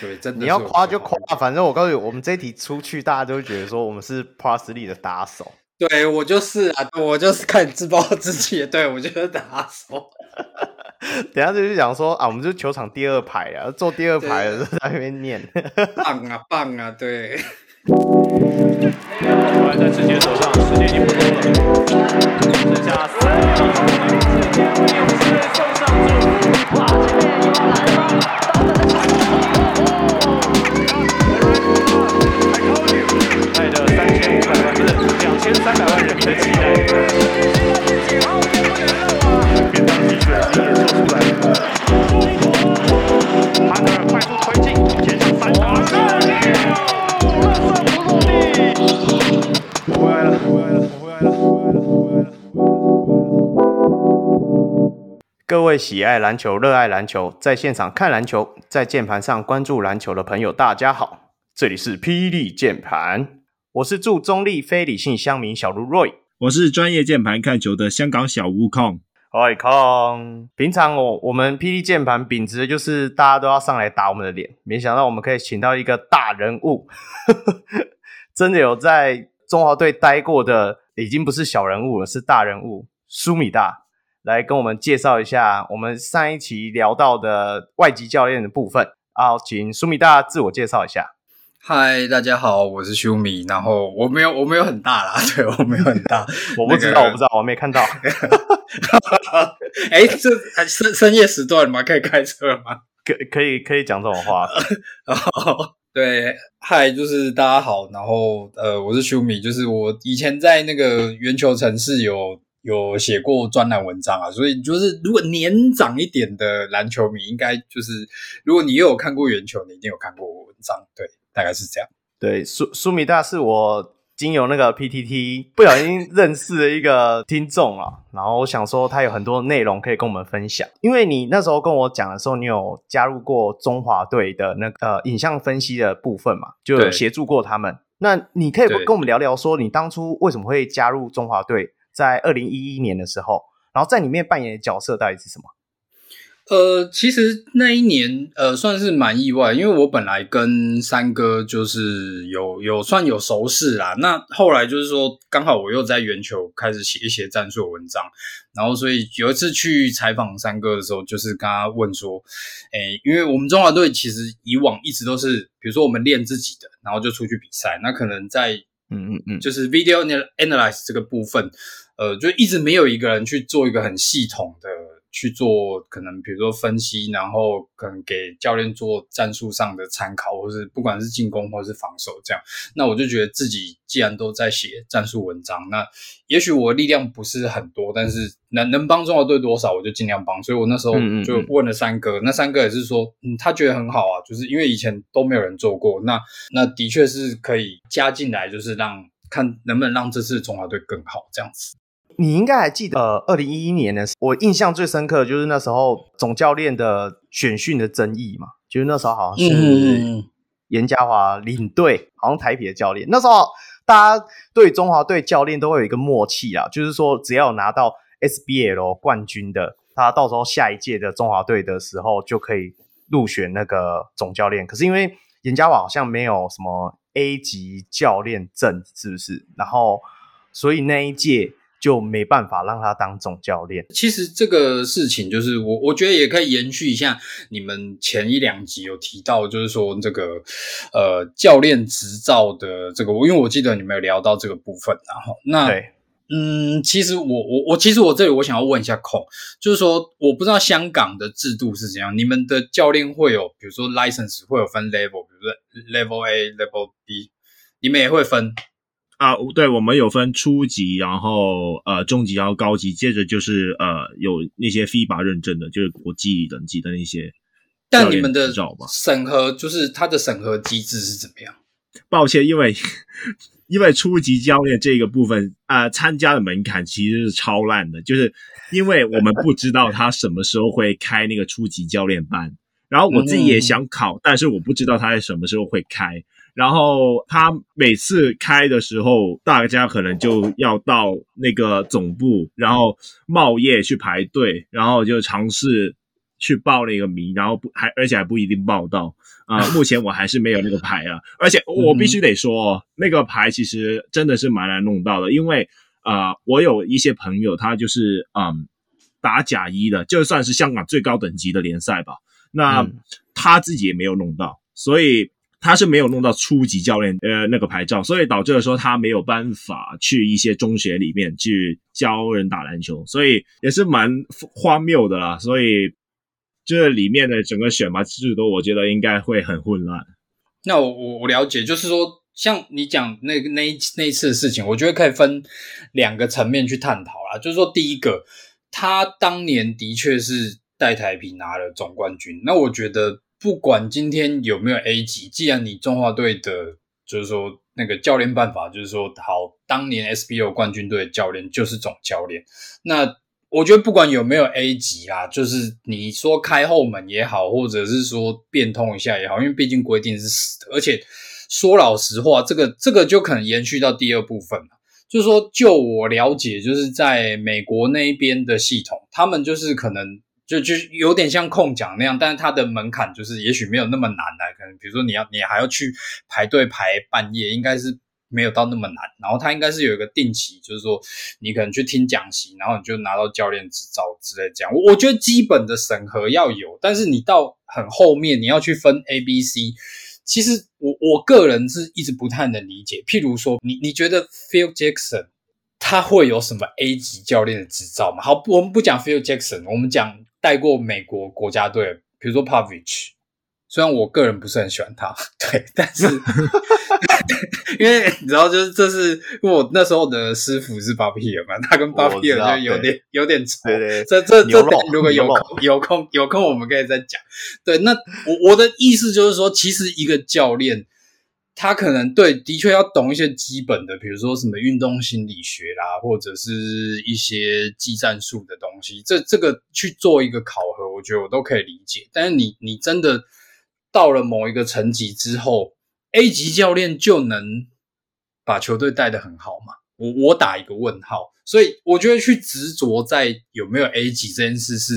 对，真的。你要夸就夸，反正我告诉你，我们这一题出去，大家都会觉得说我们是 Plus League 的打手。对，我就是啊，我就是看自暴自弃。对，我就是打手。等下就是讲说啊，我们就是球场第二排啊，坐第二排的在那边念，棒啊棒啊，对。球还在直接手上，时间已经不多了，剩下三秒。勇士送上祝福，又来了，千三百万人的期待，便当技术已经演奏出来了，哈德尔快速推进，前场三打。各位喜爱篮球、热爱篮球，在现场看篮球，在键盘上关注篮球的朋友，大家好，这里是霹雳键盘，我是驻中立非理性乡民小卢 Roy，我是专业键盘看球的香港小悟空，嗨空。平常我我们 PD 键盘秉持的就是大家都要上来打我们的脸，没想到我们可以请到一个大人物，真的有在中华队待过的，已经不是小人物了，是大人物，苏米大。来跟我们介绍一下我们上一期聊到的外籍教练的部分啊，请苏米大自我介绍一下。嗨，大家好，我是修米，然后我没有我没有很大啦，对我没有很大，我不知道、那个、我不知道我没看到。哎，这深深夜时段吗？可以开车吗？可可以可以讲这种话。对，嗨，就是大家好，然后呃，我是修米，就是我以前在那个圆球城市有。有写过专栏文章啊，所以就是如果年长一点的篮球迷，应该就是如果你又有看过圆球，你一定有看过文章，对，大概是这样。对，苏苏米大是我经由那个 PTT 不小心认识的一个听众啊，然后我想说他有很多内容可以跟我们分享，因为你那时候跟我讲的时候，你有加入过中华队的那个呃影像分析的部分嘛，就有协助过他们。那你可以跟我们聊聊说，你当初为什么会加入中华队？在二零一一年的时候，然后在里面扮演的角色到底是什么？呃，其实那一年，呃，算是蛮意外，因为我本来跟三哥就是有有算有熟识啦。那后来就是说，刚好我又在圆球开始写一些战术文章，然后所以有一次去采访三哥的时候，就是跟他问说，诶，因为我们中华队其实以往一直都是，比如说我们练自己的，然后就出去比赛，那可能在嗯嗯嗯，就是 video analyze 这个部分。呃，就一直没有一个人去做一个很系统的去做，可能比如说分析，然后可能给教练做战术上的参考，或是不管是进攻或是防守这样。那我就觉得自己既然都在写战术文章，那也许我力量不是很多，但是能能帮中国队多少，我就尽量帮。所以我那时候就问了三哥，嗯嗯嗯，那三哥也是说，嗯，他觉得很好啊，就是因为以前都没有人做过，那那的确是可以加进来，就是让看能不能让这次中华队更好这样子。你应该还记得，呃，二零一一年的时候，我印象最深刻的就是那时候总教练的选训的争议嘛，就是那时候好像是严家华领队，好像台北的教练。那时候大家对中华队教练都会有一个默契啊，就是说只要有拿到 SBL 冠军的，他到时候下一届的中华队的时候就可以入选那个总教练。可是因为严家华好像没有什么 A 级教练证，是不是？然后所以那一届。就没办法让他当总教练。其实这个事情就是我，我觉得也可以延续一下你们前一两集有提到，就是说这个呃教练执照的这个，因为我记得你们有聊到这个部分，然后那对嗯，其实我我我其实我这里我想要问一下孔，就是说我不知道香港的制度是怎样，你们的教练会有比如说 license 会有分 level，比如说 level A、level B，你们也会分？啊，对，我们有分初级，然后呃中级，然后高级，接着就是呃有那些 FIBA 认证的，就是国际等级的那些。但你们的审核就是它的审核机制是怎么样？抱歉，因为因为初级教练这个部分啊、呃，参加的门槛其实是超烂的，就是因为我们不知道他什么时候会开那个初级教练班，然后我自己也想考，嗯、但是我不知道他在什么时候会开。然后他每次开的时候，大家可能就要到那个总部，然后冒夜去排队，然后就尝试去报那个名，然后不还而且还不一定报到啊、呃，目前我还是没有那个牌啊。而且我必须得说，嗯、那个牌其实真的是蛮难弄到的，因为啊、呃，我有一些朋友，他就是嗯打假一的，就算是香港最高等级的联赛吧，那、嗯、他自己也没有弄到，所以。他是没有弄到初级教练呃那个牌照，所以导致了说他没有办法去一些中学里面去教人打篮球，所以也是蛮荒谬的啦。所以这里面的整个选拔制度，我觉得应该会很混乱。那我我我了解，就是说像你讲那个那那一次的事情，我觉得可以分两个层面去探讨啦。就是说，第一个，他当年的确是带台啤拿了总冠军，那我觉得。不管今天有没有 A 级，既然你中华队的，就是说那个教练办法，就是说好，当年 SBO 冠军队的教练就是总教练。那我觉得不管有没有 A 级啦，就是你说开后门也好，或者是说变通一下也好，因为毕竟规定是死的。而且说老实话，这个这个就可能延续到第二部分了，就是说就我了解，就是在美国那一边的系统，他们就是可能。就就有点像空奖那样，但是它的门槛就是也许没有那么难的，可能比如说你要你还要去排队排半夜，应该是没有到那么难。然后它应该是有一个定期，就是说你可能去听讲习，然后你就拿到教练执照之类这样。我我觉得基本的审核要有，但是你到很后面你要去分 A、B、C，其实我我个人是一直不太能理解。譬如说，你你觉得 Phil Jackson 他会有什么 A 级教练的执照吗？好，我们不讲 Phil Jackson，我们讲。带过美国国家队，比如说 Popovich，虽然我个人不是很喜欢他，对，但是 因为你知道，就是这是我那时候的师傅是巴皮尔嘛，他跟巴皮尔就有点有点仇。对对，这这这如果有空有空有空，我们可以再讲。对，那我我的意思就是说，其实一个教练。他可能对，的确要懂一些基本的，比如说什么运动心理学啦，或者是一些技战术的东西。这这个去做一个考核，我觉得我都可以理解。但是你你真的到了某一个层级之后，A 级教练就能把球队带得很好吗？我我打一个问号。所以我觉得去执着在有没有 A 级这件事是，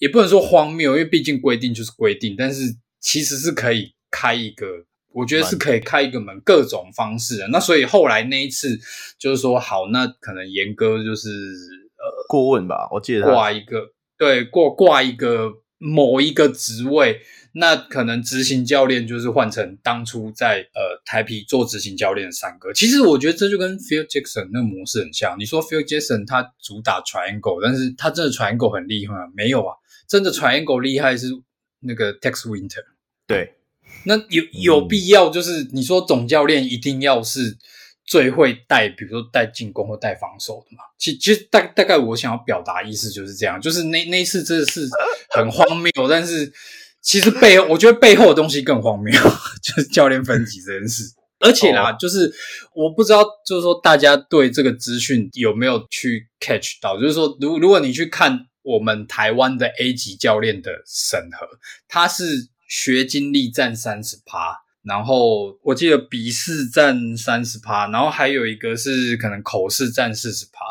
也不能说荒谬，因为毕竟规定就是规定。但是其实是可以开一个。我觉得是可以开一个门，各种方式的。那所以后来那一次就是说，好，那可能严哥就是呃顾问吧，我记得挂一个对挂挂一个某一个职位，那可能执行教练就是换成当初在呃台啤做执行教练的三哥。其实我觉得这就跟 Phil Jackson 那个模式很像。你说 Phil Jackson 他主打 Triangle，但是他真的 Triangle 很厉害吗？没有啊，真的 Triangle 厉害是那个 Tex Winter 对。那有有必要，就是你说总教练一定要是最会带，比如说带进攻或带防守的嘛？其其实大大概我想要表达意思就是这样，就是那那一次真的是很荒谬，但是其实背后我觉得背后的东西更荒谬，就是教练分级这件事。而且啦，就是我不知道，就是说大家对这个资讯有没有去 catch 到？就是说，如如果你去看我们台湾的 A 级教练的审核，他是。学经历占三十趴，然后我记得笔试占三十趴，然后还有一个是可能口试占四十趴。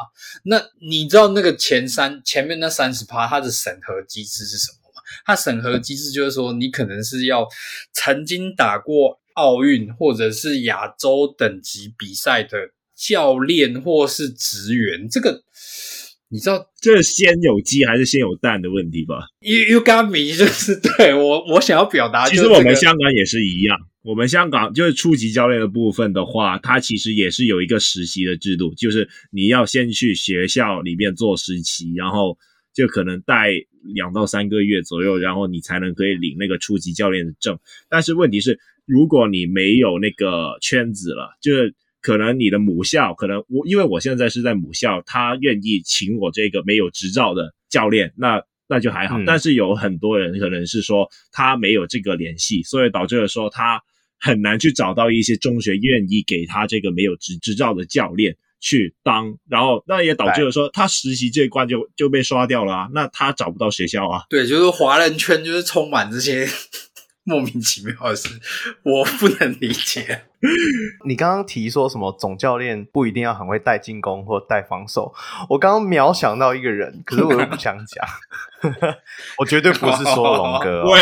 那你知道那个前三前面那三十趴，它的审核机制是什么吗？它审核机制就是说，你可能是要曾经打过奥运或者是亚洲等级比赛的教练或是职员，这个。你知道这是先有鸡还是先有蛋的问题吧？You you got me，就是对我我想要表达、这个。其实我们香港也是一样，我们香港就是初级教练的部分的话，它其实也是有一个实习的制度，就是你要先去学校里面做实习，然后就可能带两到三个月左右，然后你才能可以领那个初级教练的证。但是问题是，如果你没有那个圈子了，就是。可能你的母校，可能我因为我现在是在母校，他愿意请我这个没有执照的教练，那那就还好。嗯、但是有很多人可能是说他没有这个联系，所以导致了说他很难去找到一些中学愿意给他这个没有执执照的教练去当，然后那也导致了说他实习这一关就就被刷掉了啊，那他找不到学校啊。对，就是华人圈就是充满这些。莫名其妙的事，我不能理解。你刚刚提说什么总教练不一定要很会带进攻或带防守？我刚刚秒想到一个人，可是我又不想讲，我绝对不是说龙哥。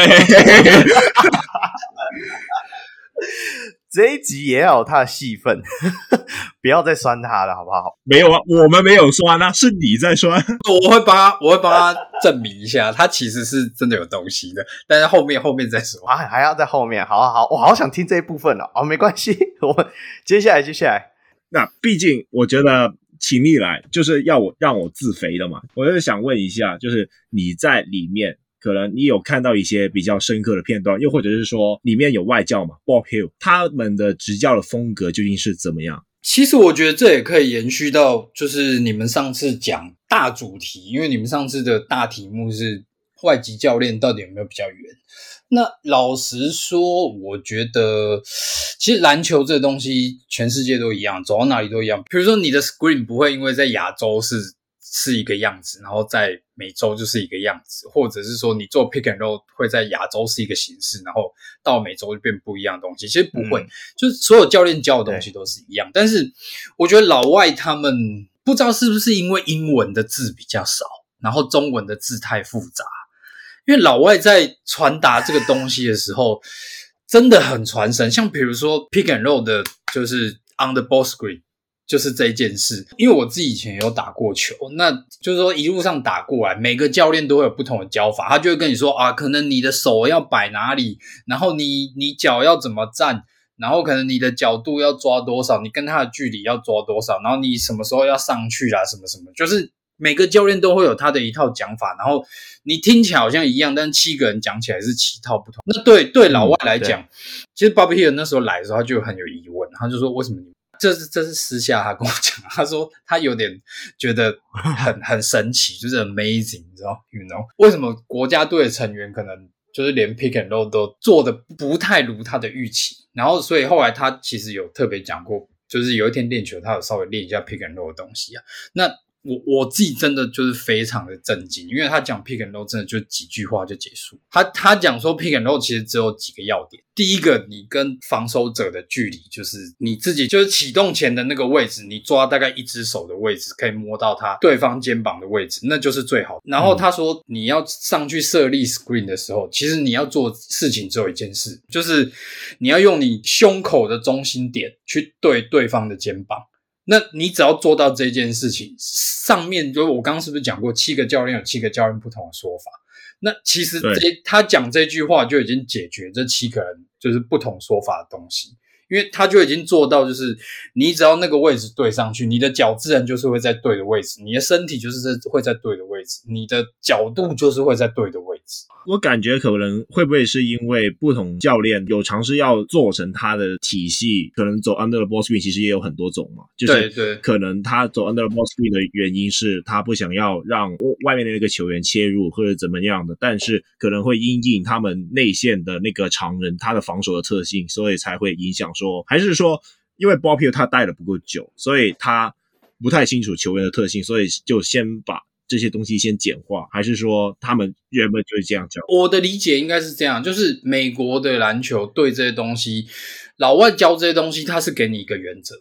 这一集也要有他的戏份，不要再酸他了，好不好？没有啊，我们没有酸啊，是你在酸。我会帮他，我会帮他证明一下，他其实是真的有东西的。但是后面后面再说，啊还要在后面。好好好，我好想听这一部分了。哦，没关系，我接下来接下来。那毕竟我觉得请你来就是要我让我自肥的嘛。我就是想问一下，就是你在里面。可能你有看到一些比较深刻的片段，又或者是说里面有外教嘛，Bob Hill 他们的执教的风格究竟是怎么样？其实我觉得这也可以延续到，就是你们上次讲大主题，因为你们上次的大题目是外籍教练到底有没有比较远？那老实说，我觉得其实篮球这东西全世界都一样，走到哪里都一样。比如说你的 screen 不会因为在亚洲是。是一个样子，然后在美洲就是一个样子，或者是说你做 pick and roll 会在亚洲是一个形式，然后到美洲就变不一样的东西。其实不会，嗯、就是所有教练教的东西都是一样。但是我觉得老外他们不知道是不是因为英文的字比较少，然后中文的字太复杂，因为老外在传达这个东西的时候真的很传神。像比如说 pick and roll 的，就是 on the ball screen。就是这一件事，因为我自己以前有打过球，那就是说一路上打过来，每个教练都会有不同的教法，他就会跟你说啊，可能你的手要摆哪里，然后你你脚要怎么站，然后可能你的角度要抓多少，你跟他的距离要抓多少，然后你什么时候要上去啊，什么什么，就是每个教练都会有他的一套讲法，然后你听起来好像一样，但七个人讲起来是七套不同。那对对老外来讲，嗯、其实 Bob Hill 那时候来的时候，他就很有疑问，他就说为什么你？这是这是私下他跟我讲，他说他有点觉得 很很神奇，就是 amazing，你知道，you know，为什么国家队的成员可能就是连 pick and roll 都做的不太如他的预期，然后所以后来他其实有特别讲过，就是有一天练球，他有稍微练一下 pick and roll 的东西啊，那。我我自己真的就是非常的震惊，因为他讲 pick and roll 真的就几句话就结束。他他讲说 pick and roll 其实只有几个要点，第一个，你跟防守者的距离就是你自己就是启动前的那个位置，你抓大概一只手的位置可以摸到他对方肩膀的位置，那就是最好。然后他说你要上去设立 screen 的时候，其实你要做事情只有一件事，就是你要用你胸口的中心点去对对方的肩膀。那你只要做到这件事情，上面就我刚刚是不是讲过，七个教练有七个教练不同的说法？那其实这他讲这句话就已经解决这七个人就是不同说法的东西。因为他就已经做到，就是你只要那个位置对上去，你的脚自然就是会在对的位置，你的身体就是在会在对的位置，你的角度就是会在对的位置。我感觉可能会不会是因为不同教练有尝试要做成他的体系，可能走 under the ball screen 其实也有很多种嘛，就是对，可能他走 under the ball screen 的原因是他不想要让外面的那个球员切入或者怎么样的，但是可能会因应他们内线的那个常人他的防守的特性，所以才会影响。说还是说，因为鲍比他带的不够久，所以他不太清楚球员的特性，所以就先把这些东西先简化。还是说他们原本就是这样教？我的理解应该是这样，就是美国的篮球对这些东西，老外教这些东西，他是给你一个原则。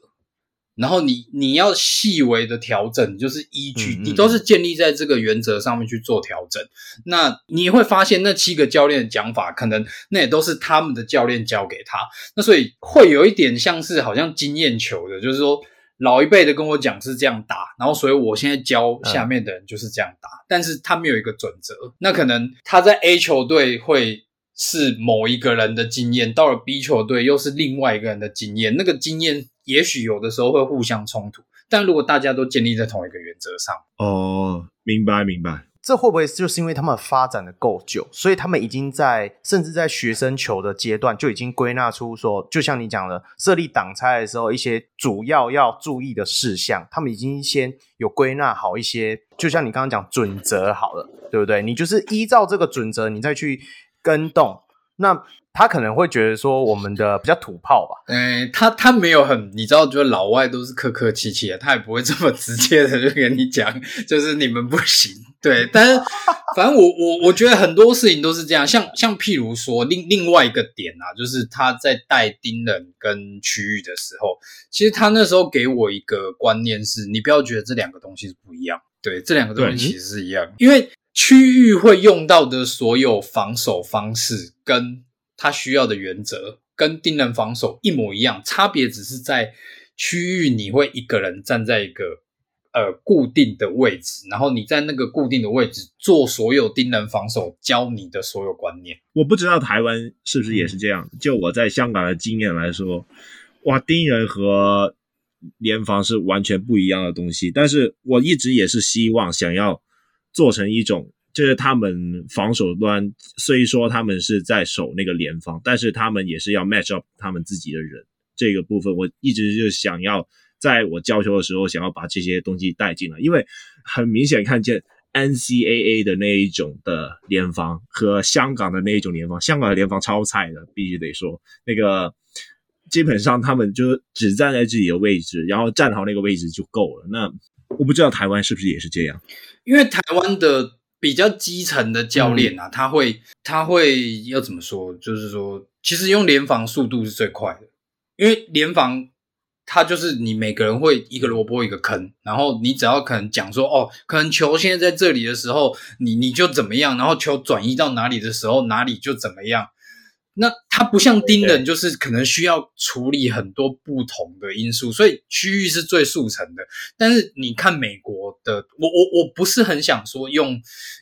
然后你你要细微的调整，就是依据你都是建立在这个原则上面去做调整。那你会发现那七个教练的讲法，可能那也都是他们的教练教给他。那所以会有一点像是好像经验球的，就是说老一辈的跟我讲是这样打，然后所以我现在教下面的人就是这样打，但是他没有一个准则。那可能他在 A 球队会是某一个人的经验，到了 B 球队又是另外一个人的经验，那个经验。也许有的时候会互相冲突，但如果大家都建立在同一个原则上，哦，明白明白。这会不会就是因为他们发展的够久，所以他们已经在甚至在学生球的阶段就已经归纳出说，就像你讲的，设立挡拆的时候一些主要要注意的事项，他们已经先有归纳好一些，就像你刚刚讲准则好了，对不对？你就是依照这个准则，你再去跟动，那。他可能会觉得说我们的比较土炮吧，嗯，他他没有很，你知道，就是老外都是客客气气的，他也不会这么直接的就跟你讲，就是你们不行，对。但是反正我我我觉得很多事情都是这样，像像譬如说另另外一个点啊，就是他在带盯人跟区域的时候，其实他那时候给我一个观念是，你不要觉得这两个东西是不一样，对，这两个东西其实是一样，嗯、因为区域会用到的所有防守方式跟他需要的原则跟盯人防守一模一样，差别只是在区域你会一个人站在一个呃固定的位置，然后你在那个固定的位置做所有盯人防守教你的所有观念。我不知道台湾是不是也是这样，嗯、就我在香港的经验来说，哇，盯人和联防是完全不一样的东西，但是我一直也是希望想要做成一种。就是他们防守端，虽说他们是在守那个联防，但是他们也是要 match up 他们自己的人。这个部分我一直就想要在我教球的时候，想要把这些东西带进来，因为很明显看见 NCAA 的那一种的联防和香港的那一种联防，香港的联防超菜的，必须得说，那个基本上他们就只站在自己的位置，然后站好那个位置就够了。那我不知道台湾是不是也是这样，因为台湾的。比较基层的教练啊，他会他会要怎么说？就是说，其实用联防速度是最快的，因为联防他就是你每个人会一个萝卜一个坑，然后你只要可能讲说哦，可能球现在在这里的时候，你你就怎么样，然后球转移到哪里的时候，哪里就怎么样。那它不像盯人，就是可能需要处理很多不同的因素，所以区域是最速成的。但是你看美国的，我我我不是很想说用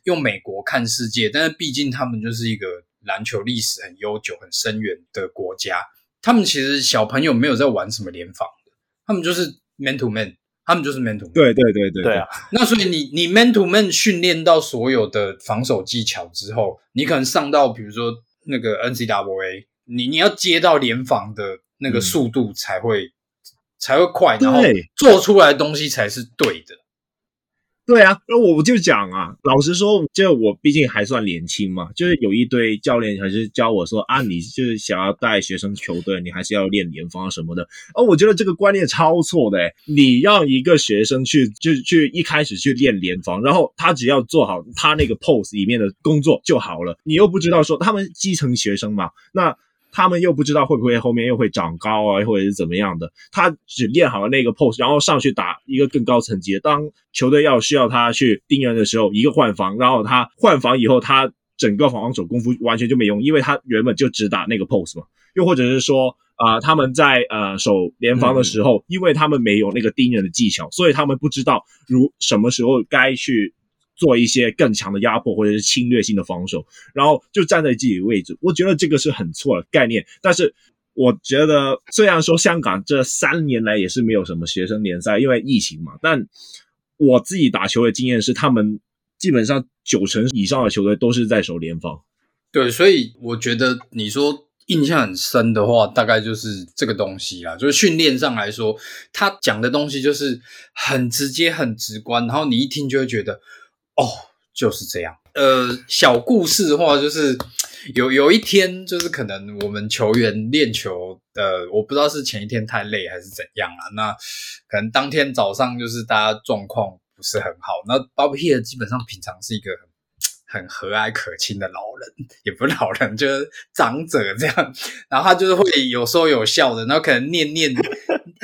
用美国看世界，但是毕竟他们就是一个篮球历史很悠久、很深远的国家。他们其实小朋友没有在玩什么联防的，他们就是 man to man，他们就是 man to man。对对对对，对啊。那所以你你 man to man 训练到所有的防守技巧之后，你可能上到比如说。那个 NCAA，你你要接到联防的那个速度才会、嗯、才会快，然后做出来的东西才是对的。对啊，那我就讲啊，老实说，就我毕竟还算年轻嘛，就是有一堆教练还是教我说啊，你就是想要带学生球队，你还是要练联防什么的。哦，我觉得这个观念超错的诶，你让一个学生去就去一开始去练联防，然后他只要做好他那个 pose 里面的工作就好了，你又不知道说他们基层学生嘛，那。他们又不知道会不会后面又会长高啊，或者是怎么样的。他只练好了那个 pose，然后上去打一个更高层级的。当球队要需要他去盯人的时候，一个换防，然后他换防以后，他整个防守功夫完全就没用，因为他原本就只打那个 pose 嘛。又或者是说，啊、他们在呃守联防的时候，因为他们没有那个盯人的技巧，所以他们不知道如什么时候该去。做一些更强的压迫或者是侵略性的防守，然后就站在自己的位置。我觉得这个是很错的概念。但是我觉得，虽然说香港这三年来也是没有什么学生联赛，因为疫情嘛。但我自己打球的经验是，他们基本上九成以上的球队都是在守联防。对，所以我觉得你说印象很深的话，大概就是这个东西啦。就是训练上来说，他讲的东西就是很直接、很直观，然后你一听就会觉得。哦，就是这样。呃，小故事的话，就是有有一天，就是可能我们球员练球的，我不知道是前一天太累还是怎样啊。那可能当天早上就是大家状况不是很好。那 Bob Hill 基本上平常是一个很很和蔼可亲的老人，也不是老人，就是长者这样。然后他就是会有说有笑的，然后可能念念。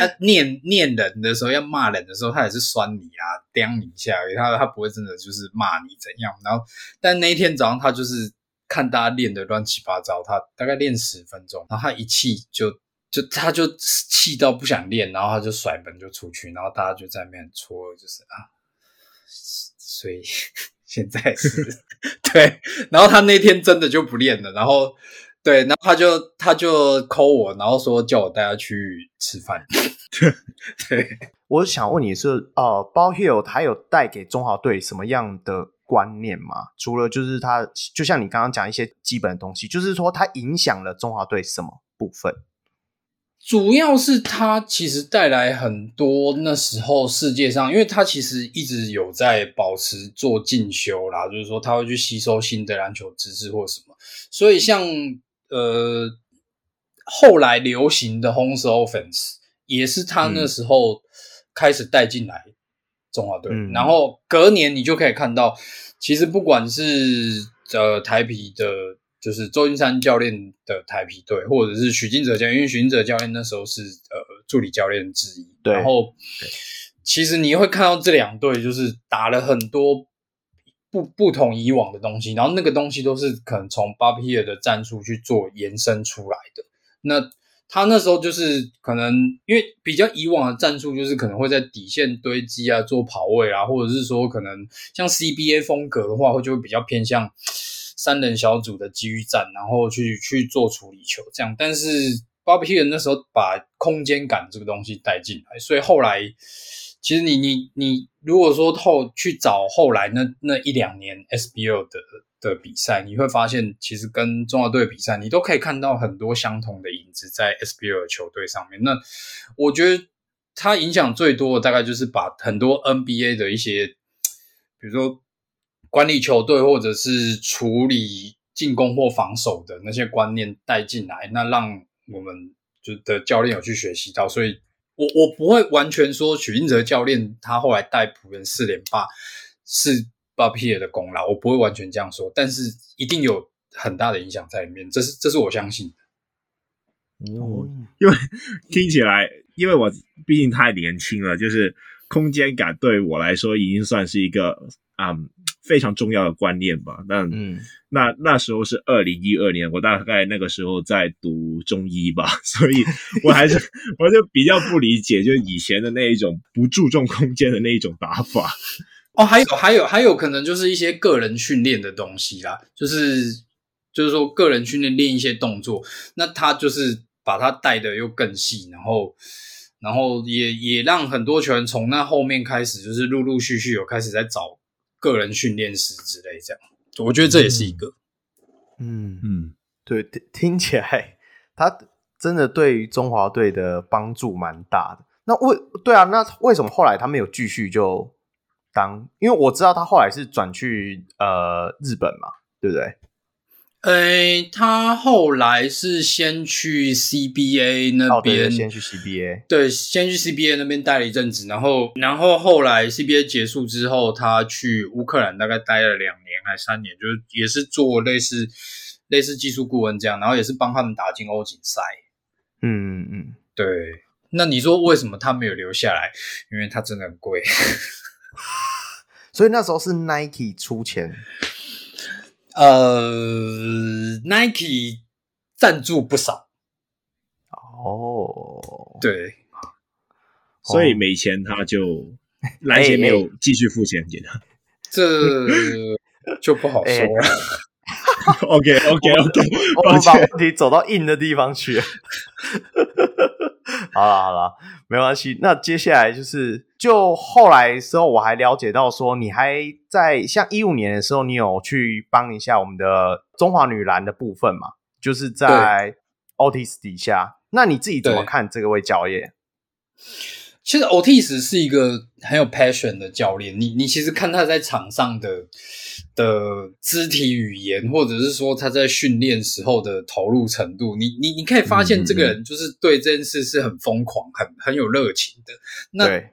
他念念人的时候，要骂人的时候，他也是酸你啊，刁你一下，他他不会真的就是骂你怎样。然后，但那一天早上，他就是看大家练的乱七八糟，他大概练十分钟，然后他一气就就他就气到不想练，然后他就甩门就出去，然后大家就在那边戳，就是啊，所以 现在是 对，然后他那天真的就不练了，然后。对，然后他就他就 call 我，然后说叫我带他去吃饭。对，我想问你是，呃，Bob Hill 他有带给中华队什么样的观念吗？除了就是他，就像你刚刚讲一些基本的东西，就是说他影响了中华队什么部分？主要是他其实带来很多那时候世界上，因为他其实一直有在保持做进修啦，就是说他会去吸收新的篮球知识或什么，所以像。呃，后来流行的 Home Offense 也是他那时候开始带进来中华队，嗯、然后隔年你就可以看到，其实不管是呃台皮的，就是周金山教练的台皮队，或者是许金哲教练，因为许金哲教练那时候是呃助理教练之一，对然后其实你会看到这两队就是打了很多。不不同以往的东西，然后那个东西都是可能从 Bob Hill 的战术去做延伸出来的。那他那时候就是可能因为比较以往的战术，就是可能会在底线堆积啊，做跑位啊，或者是说可能像 CBA 风格的话，会就会比较偏向三人小组的机遇战，然后去去做处理球这样。但是 Bobby 那时候把空间感这个东西带进来，所以后来其实你你你如果说后去找后来那那一两年 SBL 的。的比赛，你会发现其实跟中华队比赛，你都可以看到很多相同的影子在 SBL 球队上面。那我觉得它影响最多的大概就是把很多 NBA 的一些，比如说管理球队或者是处理进攻或防守的那些观念带进来，那让我们就的教练有去学习到。所以我我不会完全说许晋哲教练他后来带璞园四连霸是。Bobby 的功劳，我不会完全这样说，但是一定有很大的影响在里面，这是这是我相信的。哦，因为听起来，因为我毕竟太年轻了，就是空间感对我来说已经算是一个嗯非常重要的观念吧。那嗯，那那时候是二零一二年，我大概那个时候在读中医吧，所以我还是 我就比较不理解，就以前的那一种不注重空间的那一种打法。哦，还有还有还有可能就是一些个人训练的东西啦，就是就是说个人训练练一些动作，那他就是把他带的又更细，然后然后也也让很多球员从那后面开始就是陆陆续续有开始在找个人训练师之类这样，我觉得这也是一个，嗯嗯，对，听听起来他真的对于中华队的帮助蛮大的。那为对啊，那为什么后来他没有继续就？当，因为我知道他后来是转去呃日本嘛，对不对？呃，他后来是先去 CBA 那边，先去 CBA，对，先去 CBA 那边待了一阵子，然后，然后后来 CBA 结束之后，他去乌克兰大概待了两年还三年，就是也是做类似类似技术顾问这样，然后也是帮他们打进欧锦赛。嗯嗯，对。那你说为什么他没有留下来？因为他真的很贵。所以那时候是 Nike 出钱，呃，Nike 赞助不少。哦，对，所以没钱他就篮协没有继续付钱给他，这就不好说了。OK OK OK，我们把问题走到硬的地方去。好了好了，没关系。那接下来就是，就后来的时候，我还了解到说，你还在像一五年的时候，你有去帮一下我们的中华女篮的部分嘛？就是在 Otis 底下。那你自己怎么看这个位教练？其实 Otis 是一个很有 passion 的教练。你你其实看他在场上的的肢体语言，或者是说他在训练时候的投入程度，你你你可以发现这个人就是对这件事是很疯狂、很很有热情的。那对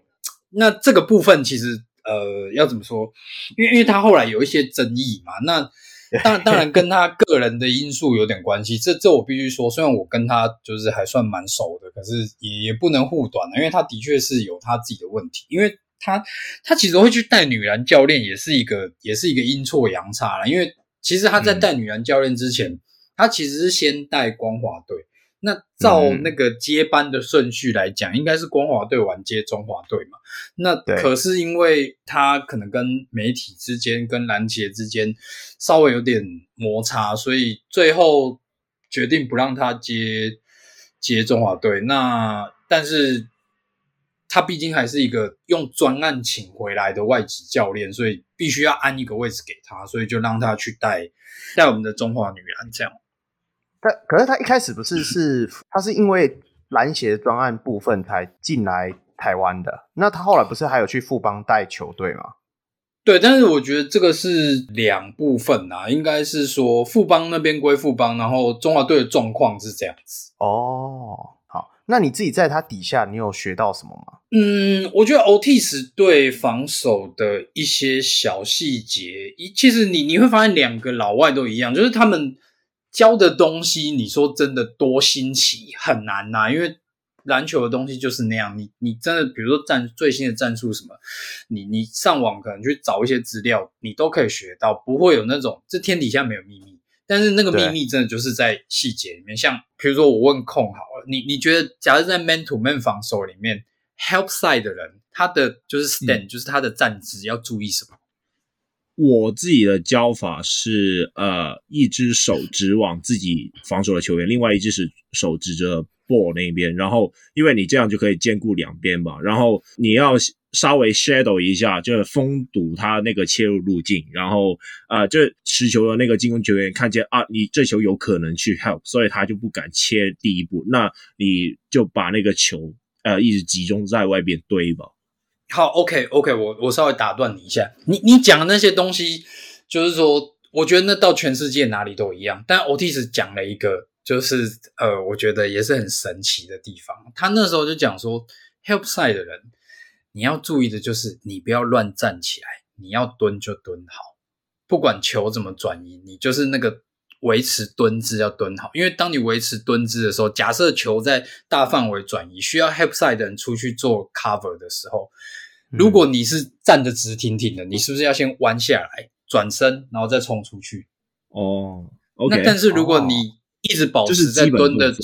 那这个部分其实呃要怎么说？因为因为他后来有一些争议嘛，那。当然，当然跟他个人的因素有点关系。这这我必须说，虽然我跟他就是还算蛮熟的，可是也也不能护短了，因为他的确是有他自己的问题。因为他他其实会去带女篮教练，也是一个也是一个阴错阳差了。因为其实他在带女篮教练之前，嗯、他其实是先带光华队。那照那个接班的顺序来讲，嗯、应该是光华队完接中华队嘛？那可是因为他可能跟媒体之间、跟篮协之间稍微有点摩擦，所以最后决定不让他接接中华队。那但是他毕竟还是一个用专案请回来的外籍教练，所以必须要安一个位置给他，所以就让他去带带我们的中华女篮这样。但可是他一开始不是是，他是因为篮协的专案部分才进来台湾的。那他后来不是还有去富邦带球队吗？对，但是我觉得这个是两部分啊，应该是说富邦那边归富邦，然后中华队的状况是这样子。哦，好，那你自己在他底下，你有学到什么吗？嗯，我觉得 Otis 对防守的一些小细节，一其实你你会发现两个老外都一样，就是他们。教的东西，你说真的多新奇，很难呐、啊，因为篮球的东西就是那样。你你真的，比如说战最新的战术什么，你你上网可能去找一些资料，你都可以学到，不会有那种这天底下没有秘密。但是那个秘密真的就是在细节里面。像比如说我问控好了，你你觉得假如在 man to man 防守里面，help side 的人他的就是 stand、嗯、就是他的站姿要注意什么？我自己的教法是，呃，一只手指往自己防守的球员，另外一只手手指着 ball 那边，然后因为你这样就可以兼顾两边嘛，然后你要稍微 shadow 一下，就是封堵他那个切入路径，然后啊，这、持球的那个进攻球员看见啊，你这球有可能去 help，所以他就不敢切第一步，那你就把那个球呃一直集中在外边堆吧。好，OK，OK，我我稍微打断你一下，你你讲的那些东西，就是说，我觉得那到全世界哪里都一样。但 Otis 讲了一个，就是呃，我觉得也是很神奇的地方。他那时候就讲说，help side 的人，你要注意的就是，你不要乱站起来，你要蹲就蹲好，不管球怎么转移，你就是那个。维持蹲姿要蹲好，因为当你维持蹲姿的时候，假设球在大范围转移，需要 help side 的人出去做 cover 的时候，如果你是站得直挺挺的，你是不是要先弯下来，转身，然后再冲出去？哦，OK。那但是如果你一直保持在蹲的，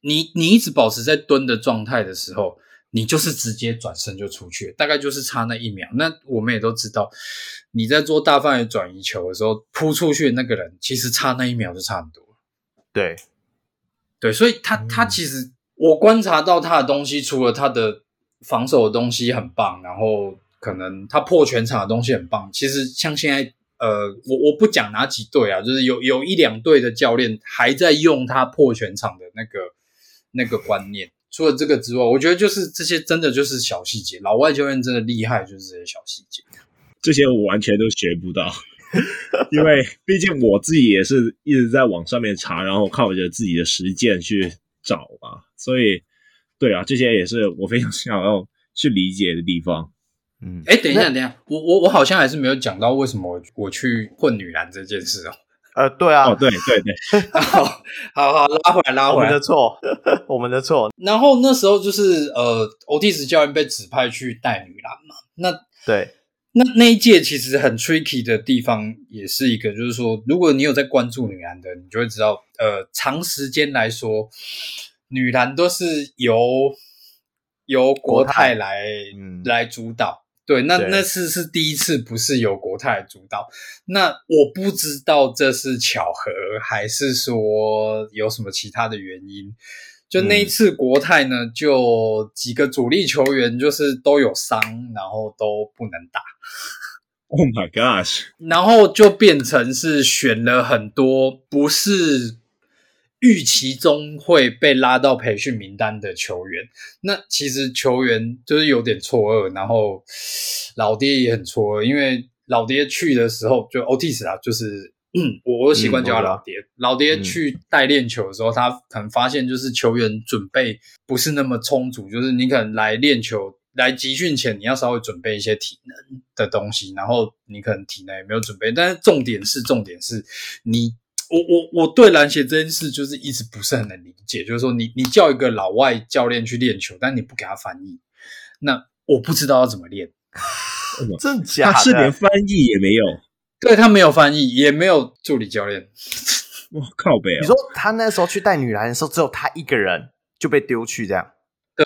你你一直保持在蹲的状态的时候。你就是直接转身就出去，大概就是差那一秒。那我们也都知道，你在做大范围转移球的时候，扑出去的那个人其实差那一秒就差很多。对，对，所以他他其实我观察到他的东西，除了他的防守的东西很棒，然后可能他破全场的东西很棒。其实像现在，呃，我我不讲哪几队啊，就是有有一两队的教练还在用他破全场的那个那个观念。除了这个之外，我觉得就是这些真的就是小细节。老外教练真的厉害，就是这些小细节。这些我完全都学不到，因为毕竟我自己也是一直在网上面查，然后靠着自己的实践去找嘛。所以，对啊，这些也是我非常想要去理解的地方。嗯，哎，等一下，等一下，我我我好像还是没有讲到为什么我去混女篮这件事哦。呃，对啊，哦，对对对，好，好好拉回来，拉回来，我们的错，我们的错。然后那时候就是呃，Otis 教练被指派去带女篮嘛。那对，那那一届其实很 tricky 的地方也是一个，就是说，如果你有在关注女篮的，你就会知道，呃，长时间来说，女篮都是由由国泰来来主导。对，那那次是第一次，不是由国泰主导。那我不知道这是巧合，还是说有什么其他的原因。就那一次，国泰呢，嗯、就几个主力球员就是都有伤，然后都不能打。Oh my gosh！然后就变成是选了很多不是。预期中会被拉到培训名单的球员，那其实球员就是有点错愕，然后老爹也很错愕，因为老爹去的时候就 Otis 啊，就是 嗯，我习惯叫他老爹。嗯、老爹去带练球的时候，嗯、他可能发现就是球员准备不是那么充足，就是你可能来练球、来集训前，你要稍微准备一些体能的东西，然后你可能体能也没有准备，但是重点是重点是你。我我我对篮协这件事就是一直不是很能理解，就是说你你叫一个老外教练去练球，但你不给他翻译，那我不知道要怎么练，真假的？他是连翻译也没有，对，他没有翻译，也没有助理教练。我靠北啊！你说他那时候去带女篮的时候，只有他一个人就被丢去这样？对，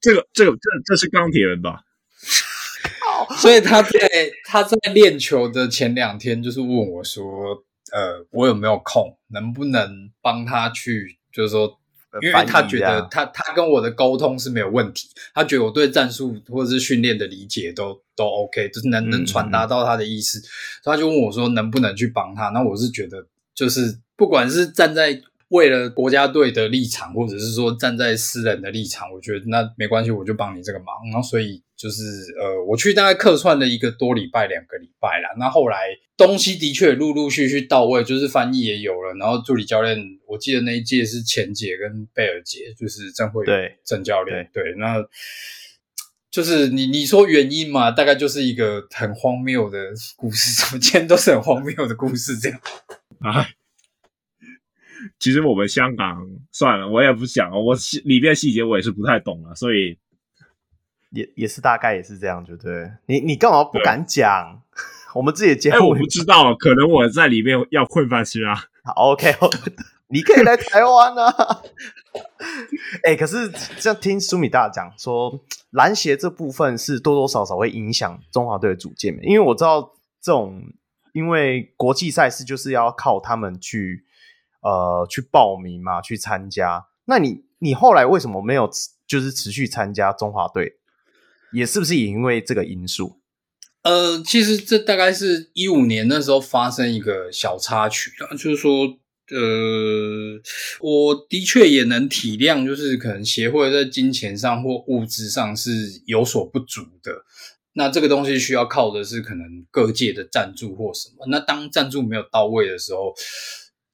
这个这个这这是钢铁人吧？所以他在他在练球的前两天，就是问我说。呃，我有没有空？能不能帮他去？就是说，因为他觉得他他跟我的沟通是没有问题，他觉得我对战术或者是训练的理解都都 OK，就是能能传达到他的意思，嗯嗯，所以他就问我说能不能去帮他？那我是觉得，就是不管是站在。为了国家队的立场，或者是说站在私人的立场，我觉得那没关系，我就帮你这个忙。然后所以就是呃，我去大概客串了一个多礼拜、两个礼拜啦。那后来东西的确陆陆续续到位，就是翻译也有了。然后助理教练，我记得那一届是钱姐跟贝尔姐，就是郑慧对郑教练。对，对，那就是你你说原因嘛，大概就是一个很荒谬的故事，怎么今天都是很荒谬的故事这样啊。其实我们香港算了，我也不想，我里面细节我也是不太懂了，所以也也是大概也是这样，就对。你你干嘛不敢讲？我们自己的节目，哎，我不知道，可能我在里面要混饭吃啊。好 OK，你可以来台湾啊。哎、欸，可是这样听苏米大讲说，篮协这部分是多多少少会影响中华队的组建，因为我知道这种，因为国际赛事就是要靠他们去呃去报名嘛，去参加。那你你后来为什么没有就是持续参加中华队？也是不是也因为这个因素？呃，其实这大概是一五年那时候发生一个小插曲啊，就是说。呃，我的确也能体谅，就是可能协会在金钱上或物质上是有所不足的。那这个东西需要靠的是可能各界的赞助或什么。那当赞助没有到位的时候，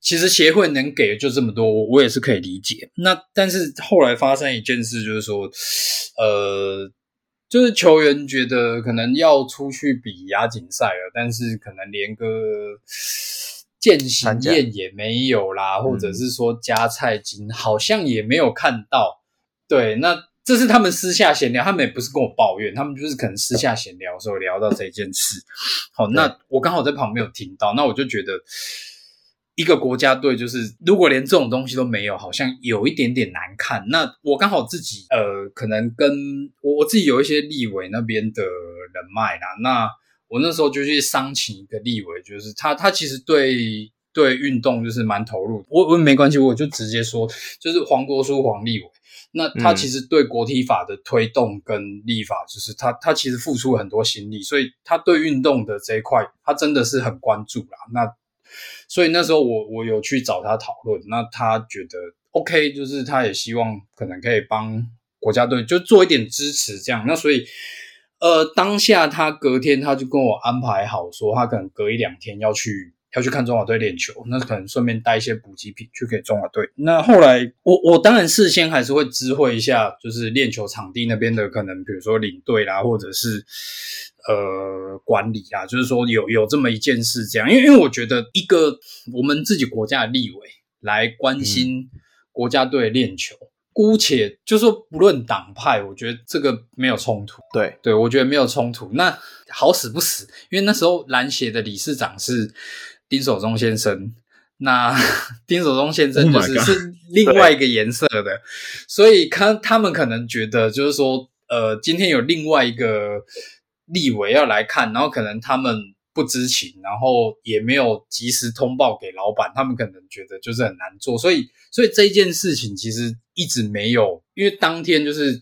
其实协会能给的就这么多，我我也是可以理解。那但是后来发生一件事，就是说，呃，就是球员觉得可能要出去比亚锦赛了，但是可能连个。践行宴也没有啦，或者是说加菜金好像也没有看到。对，那这是他们私下闲聊，他们也不是跟我抱怨，他们就是可能私下闲聊的时候聊到这件事。好，那我刚好在旁边有听到，那我就觉得一个国家队就是如果连这种东西都没有，好像有一点点难看。那我刚好自己呃，可能跟我我自己有一些立委那边的人脉啦，那。我那时候就去商请一个立委，就是他，他其实对对运动就是蛮投入。我我没关系，我就直接说，就是黄国书黄立委。那他其实对国体法的推动跟立法，就是他他其实付出了很多心力，所以他对运动的这一块，他真的是很关注啦。那所以那时候我我有去找他讨论，那他觉得 OK，就是他也希望可能可以帮国家队就做一点支持这样。那所以。呃，当下他隔天他就跟我安排好，说他可能隔一两天要去要去看中华队练球，那可能顺便带一些补给品去给中华队。那后来我我当然事先还是会知会一下，就是练球场地那边的可能，比如说领队啦，或者是呃管理啊，就是说有有这么一件事这样，因为因为我觉得一个我们自己国家的立委来关心国家队练球。嗯姑且就说不论党派，我觉得这个没有冲突。对对，我觉得没有冲突。那好死不死，因为那时候篮协的理事长是丁守中先生，那 丁守中先生就是是另外一个颜色的，所以他他们可能觉得就是说，呃，今天有另外一个立委要来看，然后可能他们。不知情，然后也没有及时通报给老板，他们可能觉得就是很难做，所以，所以这件事情其实一直没有，因为当天就是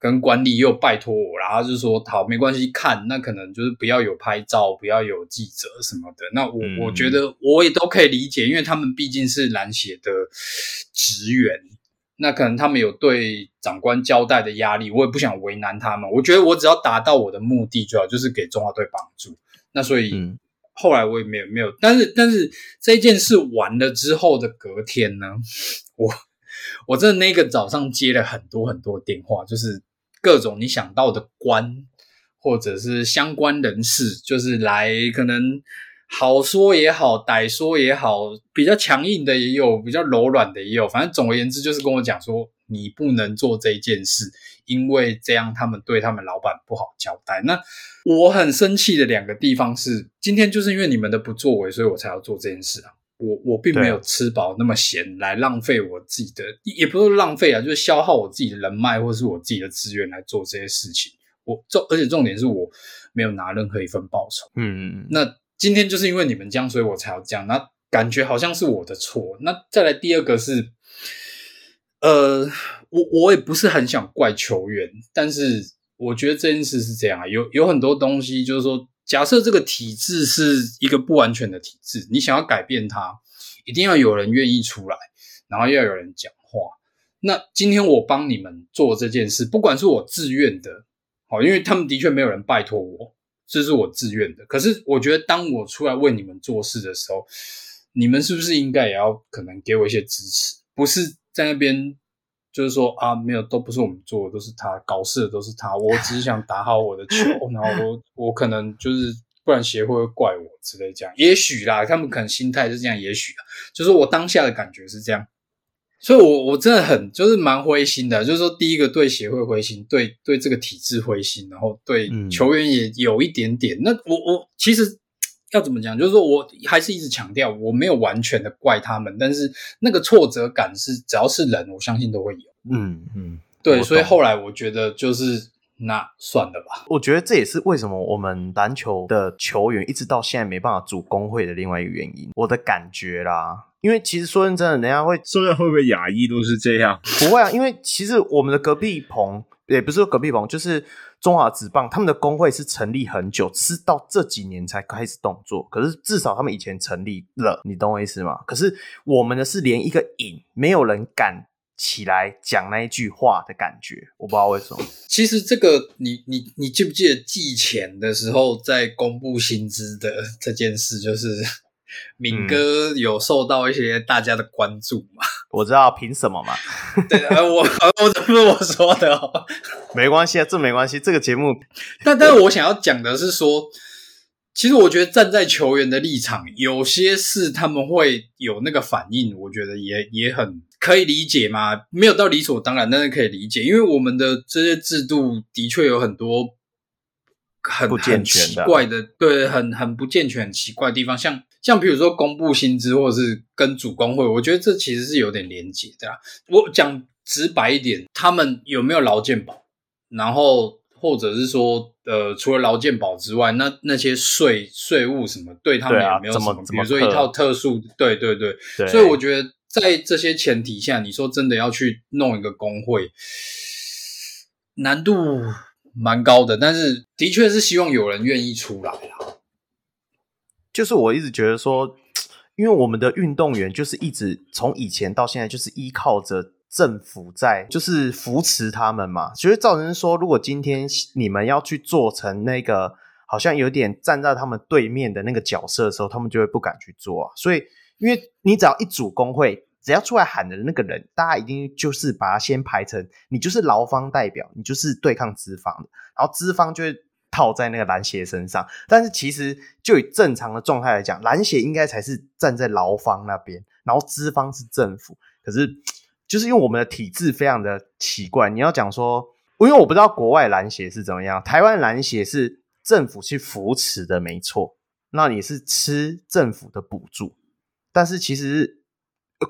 跟管理又拜托我，然后就说好没关系，看那可能就是不要有拍照，不要有记者什么的。那我、嗯、我觉得我也都可以理解，因为他们毕竟是篮协的职员，那可能他们有对长官交代的压力，我也不想为难他们。我觉得我只要达到我的目的就好，就是给中华队帮助。那所以后来我也没有没有，但是但是这件事完了之后的隔天呢，我我真的那个早上接了很多很多电话，就是各种你想到的官或者是相关人士，就是来可能好说也好，歹说也好，比较强硬的也有，比较柔软的也有，反正总而言之就是跟我讲说，你不能做这件事，因为这样他们对他们老板不好交代。那我很生气的两个地方是，今天就是因为你们的不作为，所以我才要做这件事啊。我我并没有吃饱那么闲来浪费我自己的，也不是浪费啊，就是消耗我自己的人脉或是我自己的资源来做这些事情。我重而且重点是我没有拿任何一份报酬。嗯嗯嗯。那今天就是因为你们这样，所以我才要这样。那感觉好像是我的错。那再来第二个是。呃，我我也不是很想怪球员，但是我觉得这件事是这样啊，有有很多东西，就是说，假设这个体制是一个不完全的体制，你想要改变它，一定要有人愿意出来，然后要有人讲话。那今天我帮你们做这件事，不管是我自愿的，好，因为他们的确没有人拜托我，这是我自愿的。可是我觉得，当我出来为你们做事的时候，你们是不是应该也要可能给我一些支持？不是。在那边就是说啊，没有，都不是我们做的，都是他搞事的，都是他。我只是想打好我的球，然后我我可能就是不然协会会怪我之类这样。也许啦，他们可能心态是这样，也许啦，就是我当下的感觉是这样。所以我，我我真的很就是蛮灰心的，就是说，第一个对协会灰心，对对这个体制灰心，然后对球员也有一点点。嗯、那我我其实要怎么讲？就是说我还是一直强调，我没有完全的怪他们，但是那个挫折感是只要是人，我相信都会有。嗯嗯，对，所以后来我觉得就是那算了吧。我觉得这也是为什么我们篮球的球员一直到现在没办法组工会的另外一个原因。我的感觉啦，因为其实说认真的，人家会说的会不会亚裔都是这样？不会啊，因为其实我们的隔壁棚也不是说隔壁棚，就是。中华职棒他们的工会是成立很久，是到这几年才开始动作。可是至少他们以前成立了，你懂我意思吗？可是我们的是连一个影，没有人敢起来讲那一句话的感觉，我不知道为什么。其实这个，你你你记不记得季前的时候在公布薪资的这件事，就是。敏哥有受到一些大家的关注吗？嗯、我知道，凭什么嘛？对，我我这不是我说的哦，没关系啊，这没关系。这个节目，但但是我想要讲的是说，其实我觉得站在球员的立场，有些事他们会有那个反应，我觉得也也很可以理解嘛，没有到理所当然，但是可以理解，因为我们的这些制度的确有很多很不健全的、很奇怪的，对，很很不健全、很奇怪的地方，像。像比如说公布薪资，或者是跟主工会，我觉得这其实是有点连结的啊。我讲直白一点，他们有没有劳健保？然后或者是说，呃，除了劳健保之外，那那些税税务什么，对他们有没有什么？比如说一套特殊？对对对。对所以我觉得在这些前提下，你说真的要去弄一个工会，难度蛮高的。但是的确是希望有人愿意出来啦。就是我一直觉得说，因为我们的运动员就是一直从以前到现在就是依靠着政府在就是扶持他们嘛，所以造成说，如果今天你们要去做成那个好像有点站在他们对面的那个角色的时候，他们就会不敢去做啊。所以，因为你只要一组工会，只要出来喊的那个人，大家一定就是把他先排成你就是劳方代表，你就是对抗资方的，然后资方就会。套在那个篮协身上，但是其实就以正常的状态来讲，篮协应该才是站在劳方那边，然后资方是政府。可是就是因为我们的体制非常的奇怪，你要讲说，因为我不知道国外篮协是怎么样，台湾篮协是政府去扶持的，没错，那你是吃政府的补助，但是其实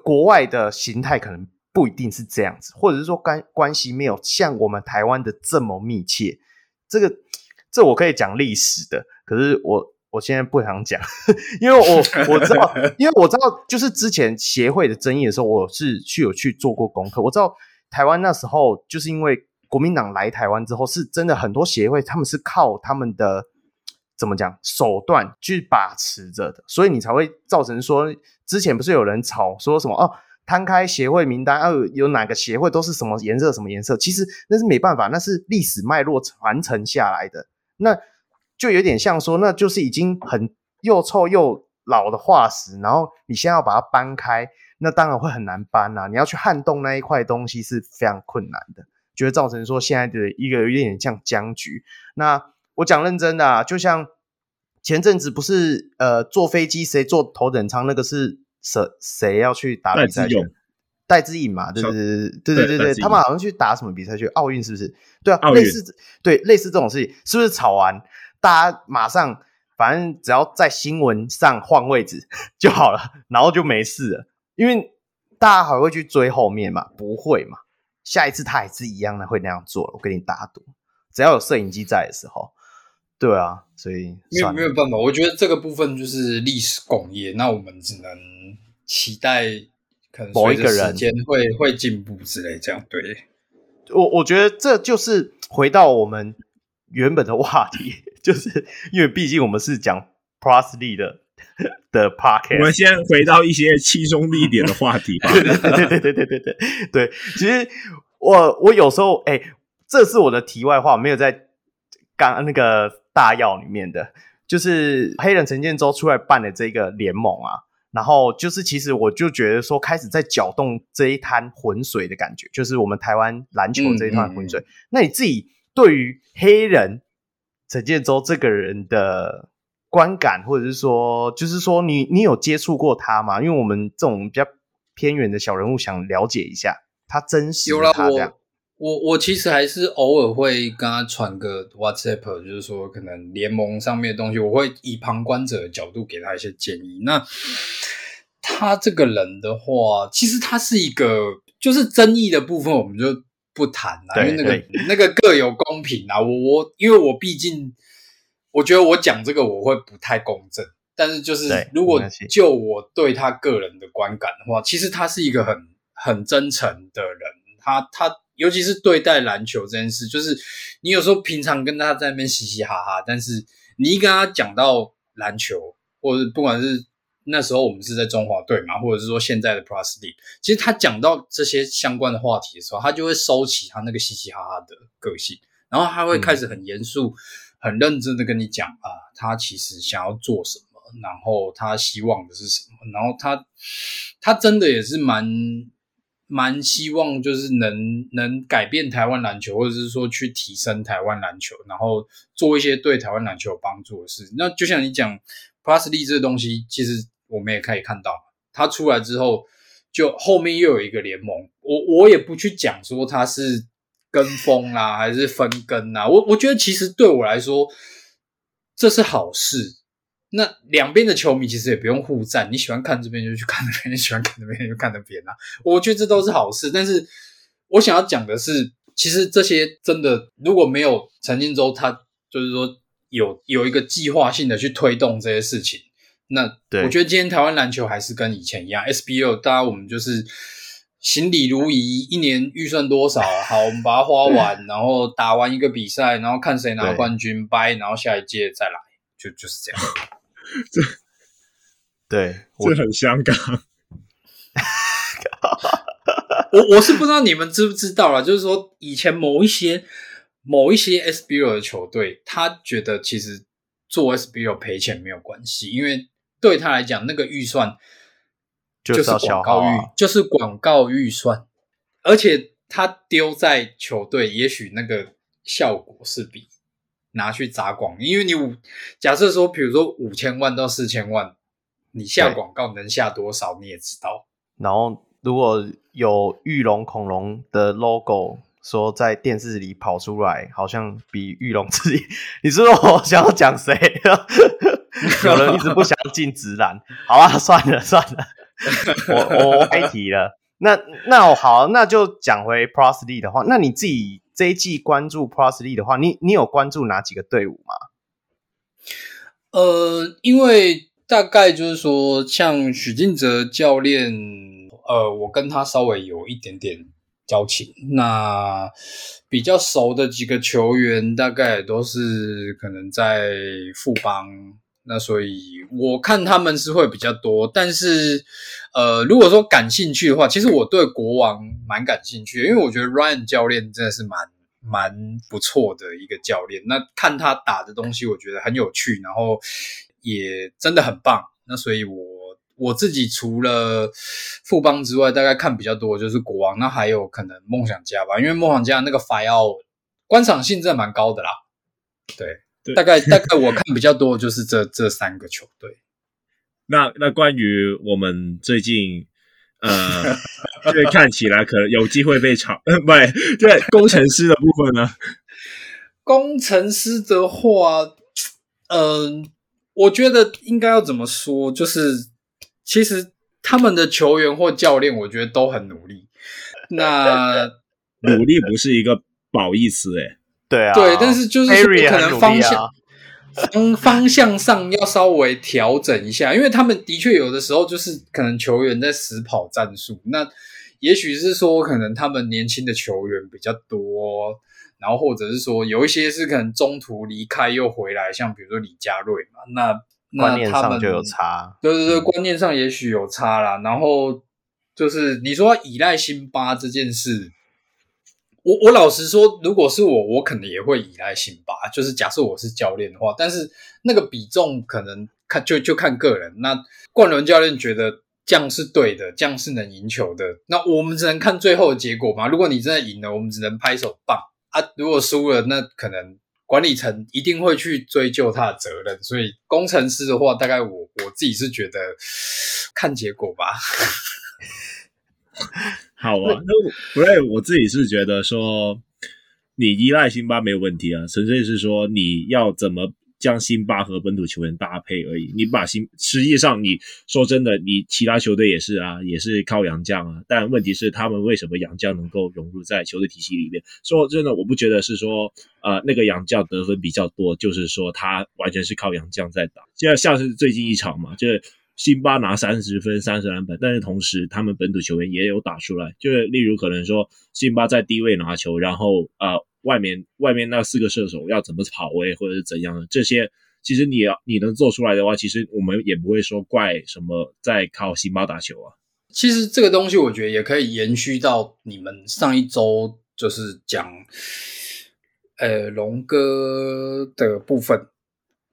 国外的形态可能不一定是这样子，或者是说关关系没有像我们台湾的这么密切，这个。这我可以讲历史的，可是我我现在不想讲，因为我我知道，因为我知道，就是之前协会的争议的时候，我是去有去做过功课。我知道台湾那时候就是因为国民党来台湾之后，是真的很多协会他们是靠他们的怎么讲手段去把持着的，所以你才会造成说，之前不是有人吵说什么哦，摊开协会名单，哦，有哪个协会都是什么颜色什么颜色，其实那是没办法，那是历史脉络传承下来的。那就有点像说，那就是已经很又臭又老的化石，然后你现在要把它搬开，那当然会很难搬啦、啊。你要去撼动那一块东西是非常困难的，就会造成说现在的一个有点像僵局。那我讲认真的啊，就像前阵子不是呃坐飞机谁坐头等舱那个是谁谁要去打比赛去？戴资颖嘛，对对对对对对对，他们好像去打什么比赛去？奥运是不是？对啊，类似对类似这种事情，是不是吵完大家马上反正只要在新闻上换位置就好了，然后就没事了？因为大家还会去追后面嘛？不会嘛？下一次他还是一样的会那样做，我跟你打赌，只要有摄影机在的时候，对啊，所以没有没有办法，我觉得这个部分就是历史工业，那我们只能期待。某一个人间会会进步之类，这样对我我觉得这就是回到我们原本的话题，就是因为毕竟我们是讲 Plus 力的的 Park，我们先回到一些轻松一点的话题吧。对对对对对对对，其实我我有时候哎，这是我的题外话，没有在刚那个大药里面的，就是黑人陈建州出来办的这个联盟啊。然后就是，其实我就觉得说，开始在搅动这一滩浑水的感觉，就是我们台湾篮球这一滩浑水。嗯嗯嗯。那你自己对于黑人陈建州这个人的观感，或者是说，就是说你你有接触过他吗？因为我们这种比较偏远的小人物，想了解一下他真实的他这样。我我其实还是偶尔会跟他传个 WhatsApp，就是说可能联盟上面的东西，我会以旁观者的角度给他一些建议。那他这个人的话，其实他是一个，就是争议的部分我们就不谈了，因为那个那个各有公平啊。我我因为我毕竟我觉得我讲这个我会不太公正，但是就是如果就我对他个人的观感的话，其实他是一个很很真诚的人，他他。尤其是对待篮球这件事，就是你有时候平常跟他在那边嘻嘻哈哈，但是你一跟他讲到篮球，或者不管是那时候我们是在中华队嘛，或者是说现在的 Plus League，其实他讲到这些相关的话题的时候，他就会收起他那个嘻嘻哈哈的个性，然后他会开始很严肃、嗯、很认真的跟你讲啊，他其实想要做什么，然后他希望的是什么，然后他他真的也是蛮。蛮希望就是能能改变台湾篮球，或者是说去提升台湾篮球，然后做一些对台湾篮球有帮助的事。那就像你讲 p l u s l e 这个东西，其实我们也可以看到，它出来之后，就后面又有一个联盟。我我也不去讲说它是跟风啦，还是分跟啦。我我觉得其实对我来说，这是好事。那两边的球迷其实也不用互战，你喜欢看这边就去看那边，你喜欢看那边就看那边啊。我觉得这都是好事，但是我想要讲的是，其实这些真的如果没有陈金洲，他就是说有有一个计划性的去推动这些事情，那我觉得今天台湾篮球还是跟以前一样，SBO 大家我们就是行礼如仪，一年预算多少，好，我们把它花完，然后打完一个比赛，然后看谁拿冠军，掰，然后下一届再来，就就是这样。这对，这很香港。我我是不知道你们知不知道啦，就是说以前某一些某一些 SBL 的球队，他觉得其实做 SBL 赔钱没有关系，因为对他来讲，那个预算就是广告预，啊、就是广告预算，而且他丢在球队，也许那个效果是比。拿去砸广，因为你五假设说，比如说五千万到四千万，你下广告能下多少，你也知道。然后如果有玉龙恐龙的 logo 说在电视里跑出来，好像比玉龙自己，你知道我想要讲谁？有人一直不想进直男，好啊，算了算了，我我开题了。那那好，那就讲回 Plus League 的话，那你自己。这一季关注 Plusly 的话，你你有关注哪几个队伍吗？呃，因为大概就是说，像许晋哲教练，呃，我跟他稍微有一点点交情。那比较熟的几个球员，大概都是可能在富邦。那所以我看他们是会比较多，但是呃，如果说感兴趣的话，其实我对国王蛮感兴趣的，因为我觉得 Ryan 教练真的是蛮蛮不错的一个教练。那看他打的东西，我觉得很有趣，然后也真的很棒。那所以我我自己除了富邦之外，大概看比较多就是国王，那还有可能梦想家吧，因为梦想家那个 Fire 观赏性真的蛮高的啦，对。大概大概我看比较多的就是这这三个球队。那那关于我们最近呃，对，看起来可能有机会被炒，呃，不对，对，工程师的部分呢？工程师的话，嗯、呃，我觉得应该要怎么说？就是其实他们的球员或教练，我觉得都很努力。那 努力不是一个褒义词，诶。对啊，对，但是就是说可能方向方方向上要稍微调整一下，因为他们的确有的时候就是可能球员在死跑战术，那也许是说可能他们年轻的球员比较多，然后或者是说有一些是可能中途离开又回来，像比如说李佳瑞嘛，那那他们观念上就有差，对对对，观念上也许有差啦。然后就是你说依赖辛巴这件事。我我老实说，如果是我，我可能也会依赖辛巴。就是假设我是教练的话，但是那个比重可能看就就看个人。那冠伦教练觉得这样是对的，这样是能赢球的。那我们只能看最后的结果嘛。如果你真的赢了，我们只能拍手棒啊。如果输了，那可能管理层一定会去追究他的责任。所以工程师的话，大概我我自己是觉得 看结果吧。好啊，那我不对，我自己是觉得说，你依赖辛巴没有问题啊，纯粹是说你要怎么。将辛巴和本土球员搭配而已。你把辛，实际上你说真的，你其他球队也是啊，也是靠洋将啊。但问题是，他们为什么洋将能够融入在球队体系里面？说真的，我不觉得是说，呃，那个洋将得分比较多，就是说他完全是靠洋将在打。就像是最近一场嘛，就是辛巴拿三十分、三十篮板，但是同时他们本土球员也有打出来。就是例如可能说，辛巴在低位拿球，然后呃。外面外面那四个射手要怎么跑位，或者是怎样的这些，其实你要你能做出来的话，其实我们也不会说怪什么在靠辛巴打球啊。其实这个东西我觉得也可以延续到你们上一周就是讲，呃，龙哥的部分。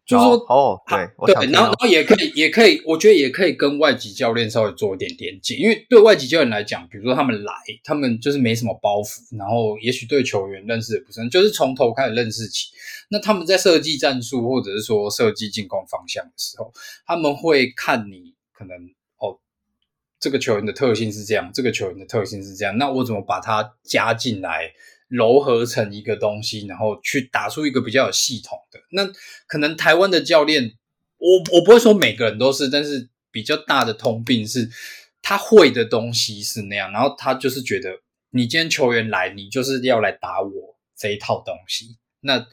就是说哦，对对，然后然后也可以也可以，我觉得也可以跟外籍教练稍微做一点连接，因为对外籍教练来讲，比如说他们来，他们就是没什么包袱，然后也许对球员认识也不深，就是从头开始认识起。那他们在设计战术或者是说设计进攻方向的时候，他们会看你可能哦，这个球员的特性是这样，这个球员的特性是这样，那我怎么把它加进来？糅合成一个东西，然后去打出一个比较有系统的。那可能台湾的教练，我我不会说每个人都是，但是比较大的通病是，他会的东西是那样，然后他就是觉得你今天球员来，你就是要来打我这一套东西。那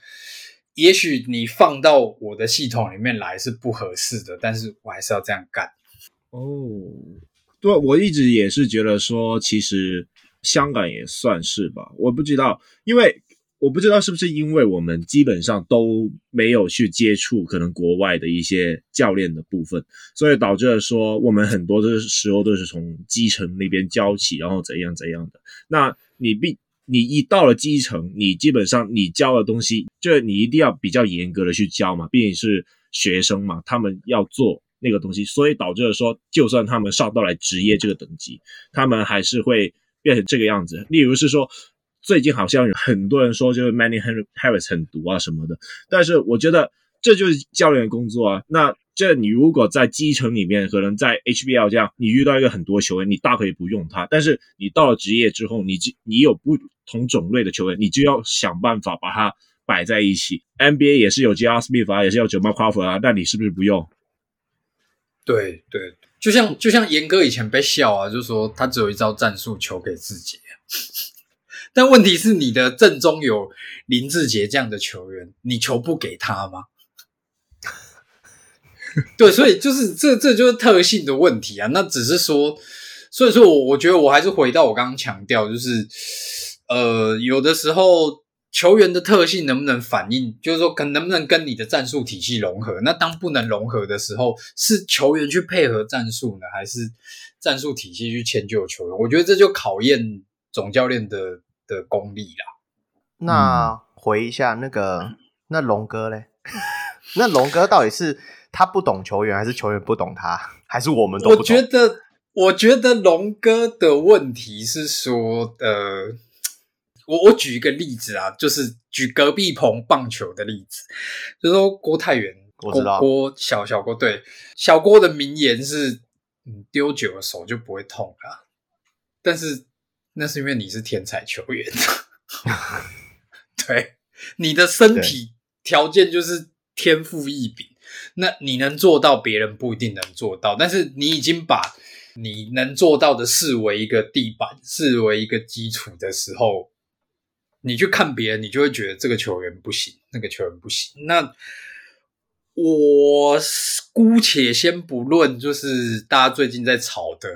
也许你放到我的系统里面来是不合适的，但是我还是要这样干。哦，对，我一直也是觉得说，其实。香港也算是吧，我不知道，因为我不知道是不是因为我们基本上都没有去接触可能国外的一些教练的部分，所以导致了说我们很多的时候都是从基层那边教起，然后怎样怎样的。那你必你一到了基层，你基本上你教的东西，就你一定要比较严格的去教嘛，毕竟是学生嘛，他们要做那个东西，所以导致了说，就算他们上到来职业这个等级，他们还是会。变成这个样子，例如是说，最近好像有很多人说，就是 Manny Harris 很毒啊什么的，但是我觉得这就是教练的工作啊。那这你如果在基层里面，可能在 HBL 这样，你遇到一个很多球员，你大可以不用他，但是你到了职业之后，你你有不同种类的球员，你就要想办法把它摆在一起。NBA 也是有 J.R. Smith 啊，也是有 j a m a Crawford 啊，那你是不是不用？对对。就像就像严哥以前被笑啊，就说他只有一招战术，球给志杰。但问题是，你的阵中有林志杰这样的球员，你球不给他吗？对，所以就是这这就是特性的问题啊。那只是说，所以说我我觉得我还是回到我刚刚强调，就是呃，有的时候。球员的特性能不能反映，就是说，可能不能跟你的战术体系融合？那当不能融合的时候，是球员去配合战术呢，还是战术体系去迁就球员？我觉得这就考验总教练的的功力啦。那回一下那个，那龙哥嘞？那龙哥到底是他不懂球员，还是球员不懂他，还是我们都不懂？我觉得，我觉得龙哥的问题是说，呃。我我举一个例子啊，就是举隔壁棚棒球的例子，就是说郭泰源，我知道郭小小郭，对，小郭的名言是，嗯，丢久了手就不会痛了，但是那是因为你是天才球员，对，你的身体条件就是天赋异禀，那你能做到，别人不一定能做到，但是你已经把你能做到的视为一个地板，视为一个基础的时候。你去看别人，你就会觉得这个球员不行，那个球员不行。那我姑且先不论，就是大家最近在吵的，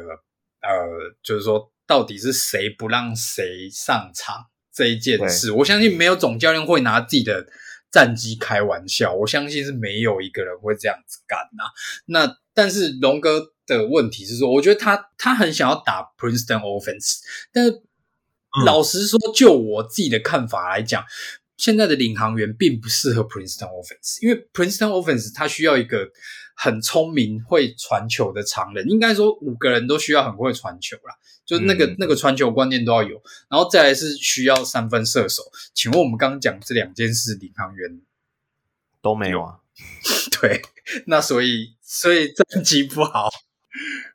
呃，就是说到底是谁不让谁上场这一件事，我相信没有总教练会拿自己的战绩开玩笑，我相信是没有一个人会这样子干呐、啊。那但是龙哥的问题是说，我觉得他他很想要打 Princeton offense，但是。老实说，就我自己的看法来讲，现在的领航员并不适合 Princeton Offense，因为 Princeton Offense 它需要一个很聪明、会传球的常人，应该说五个人都需要很会传球啦，就那个、嗯、那个传球观念都要有，然后再来是需要三分射手。请问我们刚刚讲这两件事，领航员都没有啊？对，那所以所以战绩不好，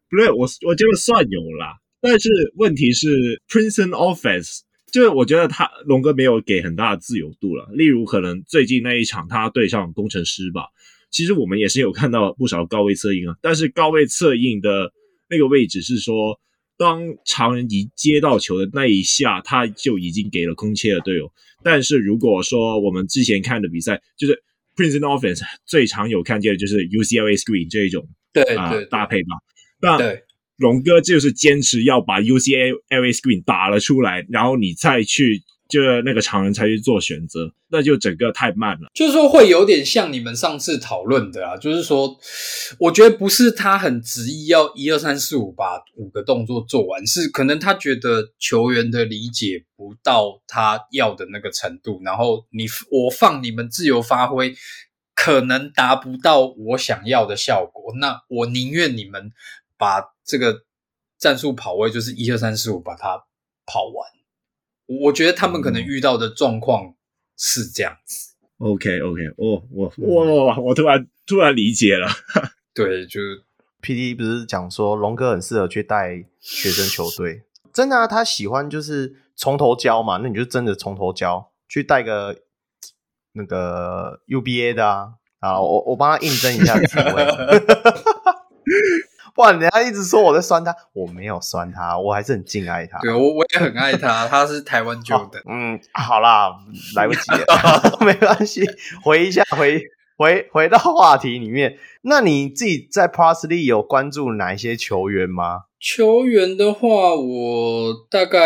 不对，我我觉得算有啦。但是问题是，Princeton Office，就是我觉得他龙哥没有给很大的自由度了。例如，可能最近那一场他对上工程师吧，其实我们也是有看到不少高位策应啊。但是高位策应的那个位置是说，当常人一接到球的那一下，他就已经给了空切的队友。但是如果说我们之前看的比赛，就是 Princeton offense 最常有看见的就是 UCLA screen 这一种对对，呃、搭配吧。那龙哥就是坚持要把 UCLA screen 打了出来，然后你再去就是那个常人才去做选择，那就整个太慢了。就是说会有点像你们上次讨论的啊，就是说，我觉得不是他很执意要一二三四五把五个动作做完，是可能他觉得球员的理解不到他要的那个程度，然后你我放你们自由发挥，可能达不到我想要的效果，那我宁愿你们。把这个战术跑位就是一二三四五把它跑完，我觉得他们可能遇到的状况是这样子。OK OK，哦，我我我我突然突然理解了。对，就是 PD 不是讲说龙哥很适合去带学生球队，真的啊，他喜欢就是从头教嘛，那你就真的从头教，去带个那个 UBA 的啊，啊，我我帮他应征一下职位。哇！人家一直说我在酸他，我没有酸他，我还是很敬爱他。对，我我也很爱他，他是台湾 Jordan。嗯，好啦，来不及了，没关系，回一下，回回回到话题里面。那你自己在 League 有关注哪一些球员吗？球员的话，我大概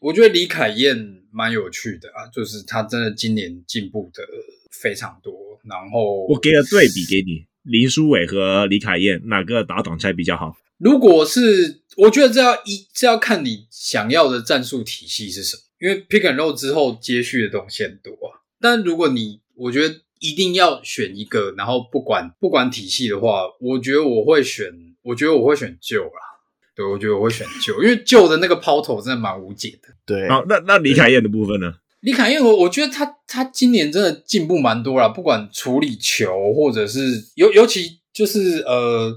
我觉得李凯燕蛮有趣的啊，就是他真的今年进步的非常多。然后我给了对比给你。林书伟和李凯燕哪个打挡拆比较好？如果是，我觉得这要一这要看你想要的战术体系是什么，因为 pick and roll 之后接续的东西很多啊。但如果你我觉得一定要选一个，然后不管不管体系的话，我觉得我会选，我觉得我会选旧啦。对，我觉得我会选旧，因为旧的那个抛投真的蛮无解的。对，好，那那李凯燕的部分呢？李凯燕，我我觉得他他今年真的进步蛮多了，不管处理球，或者是尤尤其就是呃，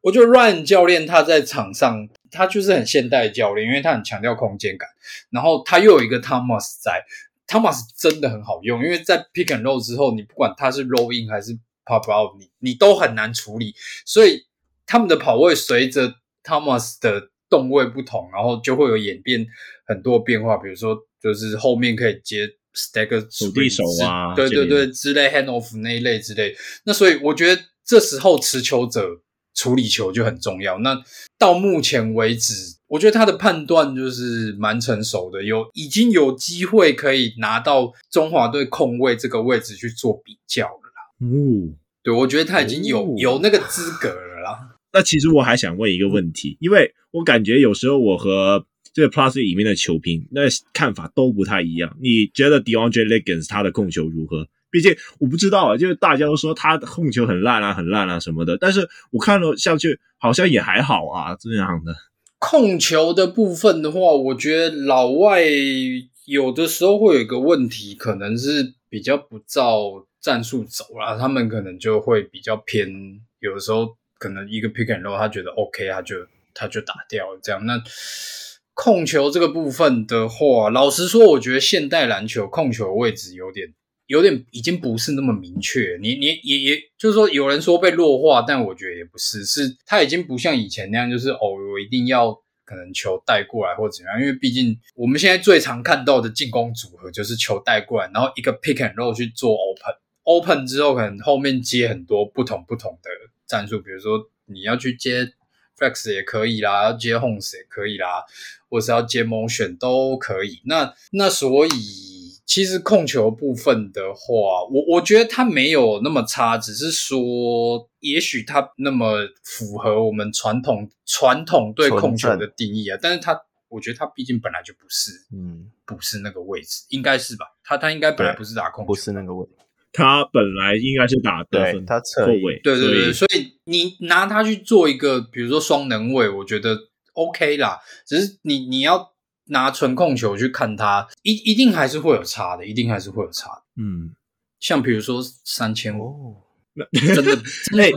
我觉得 Ryan 教练他在场上，他就是很现代教练，因为他很强调空间感，然后他又有一个 Thomas 在，Thomas 真的很好用，因为在 Pick and Roll 之后，你不管他是 Roll In 还是 Pop Out，你你都很难处理，所以他们的跑位随着 Thomas 的动位不同，然后就会有演变很多变化，比如说。就是后面可以接 stack 手臂手啊，对对对，之类 hand off 那一类之类。那所以我觉得这时候持球者处理球就很重要。那到目前为止，我觉得他的判断就是蛮成熟的，有已经有机会可以拿到中华队控卫这个位置去做比较了啦。哦，对，我觉得他已经有有那个资格了啦。那其实我还想问一个问题，因为我感觉有时候我和这个 Plus 里面的球评，那看法都不太一样。你觉得 DeAndre Liggins 他的控球如何？毕竟我不知道啊，就是大家都说他控球很烂啊，很烂啊什么的。但是我看了上去好像也还好啊，这样的。控球的部分的话，我觉得老外有的时候会有一个问题，可能是比较不照战术走啦，他们可能就会比较偏。有的时候可能一个 pick and roll，他觉得 OK，他就他就打掉这样。那控球这个部分的话，老实说，我觉得现代篮球控球位置有点、有点已经不是那么明确。你、你、也、也就是说，有人说被弱化，但我觉得也不是，是它已经不像以前那样，就是哦，我一定要可能球带过来或怎样。因为毕竟我们现在最常看到的进攻组合就是球带过来，然后一个 pick and roll 去做 open，open 之后可能后面接很多不同不同的战术，比如说你要去接。Flex 也可以啦，要接 homes 也可以啦，或是要接 motion 都可以。那那所以其实控球部分的话，我我觉得它没有那么差，只是说也许它那么符合我们传统传统对控球的定义啊。但是它，我觉得他毕竟本来就不是，嗯，不是那个位置，应该是吧？他他应该本来不是打控球，不是那个位置。他本来应该是打得分，他侧位，对对对，所以你拿他去做一个，比如说双能位，我觉得 OK 啦。只是你你要拿纯控球去看他，一一定还是会有差的，一定还是会有差的。嗯，像比如说三千五，那真的，哎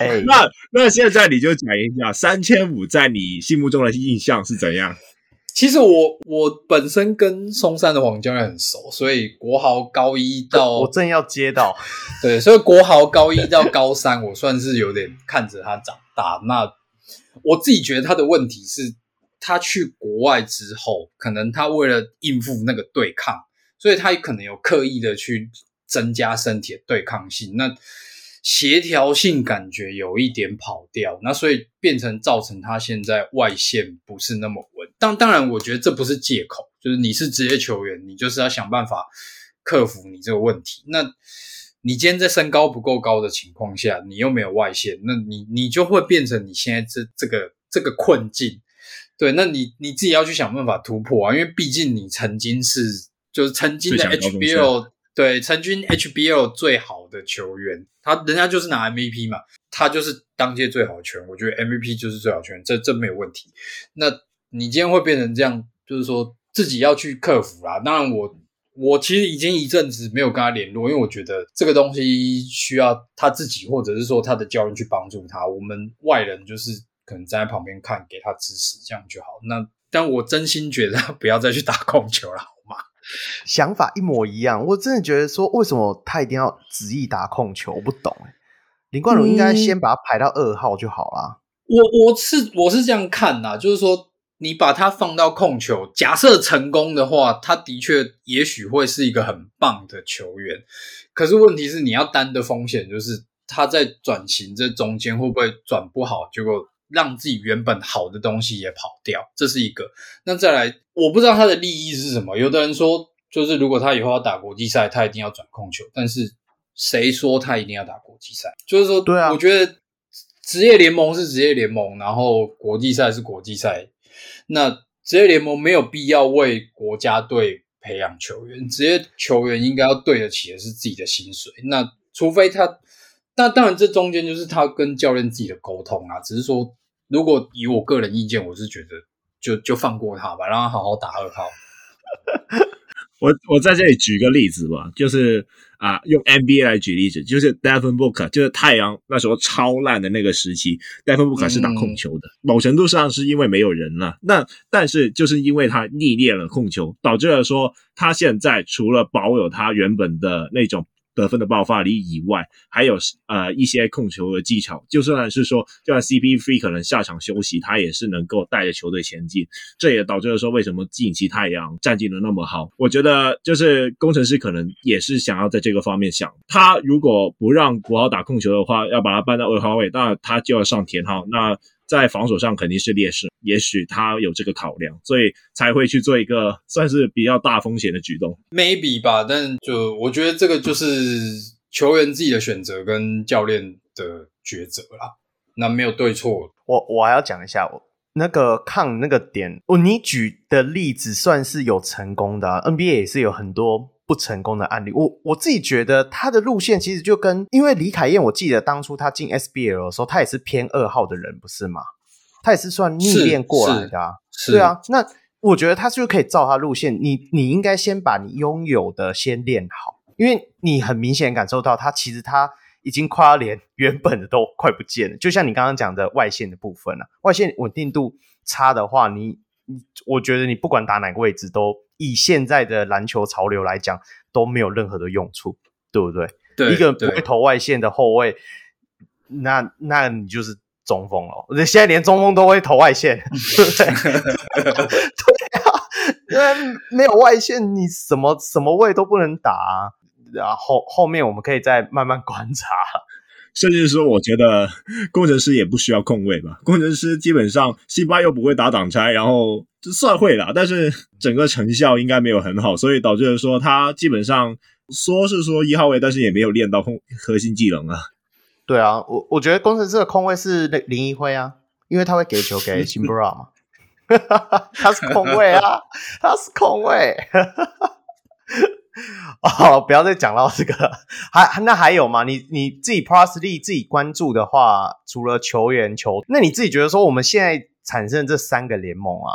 哎，那那现在你就讲一下三千五在你心目中的印象是怎样？其实我我本身跟松山的黄教练很熟，所以国豪高一到我正要接到，对，所以国豪高一到高三，我算是有点看着他长大。那我自己觉得他的问题是，他去国外之后，可能他为了应付那个对抗，所以他可能有刻意的去增加身体的对抗性。那协调性感觉有一点跑掉，那所以变成造成他现在外线不是那么稳。当当然，我觉得这不是借口，就是你是职业球员，你就是要想办法克服你这个问题。那你今天在身高不够高的情况下，你又没有外线，那你你就会变成你现在这这个这个困境。对，那你你自己要去想办法突破啊，因为毕竟你曾经是就是曾经的 HBL。对，成军 HBL 最好的球员，他人家就是拿 MVP 嘛，他就是当届最好的球员。我觉得 MVP 就是最好的球员，这这没有问题。那你今天会变成这样，就是说自己要去克服啦。当然我，我其实已经一阵子没有跟他联络，因为我觉得这个东西需要他自己，或者是说他的教练去帮助他。我们外人就是可能站在旁边看，给他支持，这样就好。那但我真心觉得不要再去打控球了。想法一模一样，我真的觉得说，为什么他一定要执意打控球？我不懂哎。林冠儒应该先把他排到二号就好啦。嗯、我我是我是这样看呐，就是说你把他放到控球，假设成功的话，他的确也许会是一个很棒的球员。可是问题是，你要担的风险就是他在转型这中间会不会转不好，结果让自己原本好的东西也跑掉，这是一个。那再来。我不知道他的利益是什么。有的人说，就是如果他以后要打国际赛，他一定要转控球。但是谁说他一定要打国际赛？就是说，对啊，我觉得职业联盟是职业联盟，然后国际赛是国际赛。那职业联盟没有必要为国家队培养球员，职业球员应该要对得起的是自己的薪水。那除非他，那当然这中间就是他跟教练自己的沟通啊。只是说，如果以我个人意见，我是觉得。就就放过他吧，让他好好打二号。我我在这里举个例子吧，就是啊，用 NBA 来举例子，就是 Devin Booker，就是太阳那时候超烂的那个时期，Devin Booker 是打控球的，嗯、某程度上是因为没有人了。那但是就是因为他逆练了控球，导致了说他现在除了保有他原本的那种。得分的爆发力以外，还有呃一些控球的技巧。就算是说，就算 CP3 可能下场休息，他也是能够带着球队前进。这也导致了说，为什么近期太阳战绩能那么好？我觉得就是工程师可能也是想要在这个方面想，他如果不让国豪打控球的话，要把他搬到二号位，那他就要上田号。那在防守上肯定是劣势，也许他有这个考量，所以才会去做一个 算是比较大风险的举动，maybe 吧。但就我觉得这个就是球员自己的选择跟教练的抉择啦，那没有对错。我我还要讲一下，我那个抗那个点，哦，你举的例子算是有成功的啊，NBA 也是有很多不成功的案例。我我自己觉得他的路线其实就跟，因为李凯燕，我记得当初他进 SBL 的时候，他也是偏二号的人，不是吗？他也是算逆练过来的啊，对啊。那我觉得他就可以照他路线，你你应该先把你拥有的先练好，因为你很明显感受到他其实他已经快要连原本的都快不见了。就像你刚刚讲的外线的部分啊，外线稳定度差的话，你你我觉得你不管打哪个位置都。以现在的篮球潮流来讲，都没有任何的用处，对不对？对，一个不会投外线的后卫，那那你就是中锋了。现在连中锋都会投外线，对不对？对啊，因为没有外线，你什么什么位都不能打啊。然后后面我们可以再慢慢观察。甚至说，我觉得 工程师也不需要控位吧。工程师基本上辛巴又不会打挡拆，然后就算会啦，但是整个成效应该没有很好，所以导致了说他基本上说是说一号位，但是也没有练到控核心技能啊。对啊，我我觉得工程师的控位是林一辉啊，因为他会给球给辛布拉嘛，他是控位啊，他是控卫。哦，不要再讲到这个，还那还有吗？你你自己 Plus 力自己关注的话，除了球员球，那你自己觉得说我们现在产生这三个联盟啊，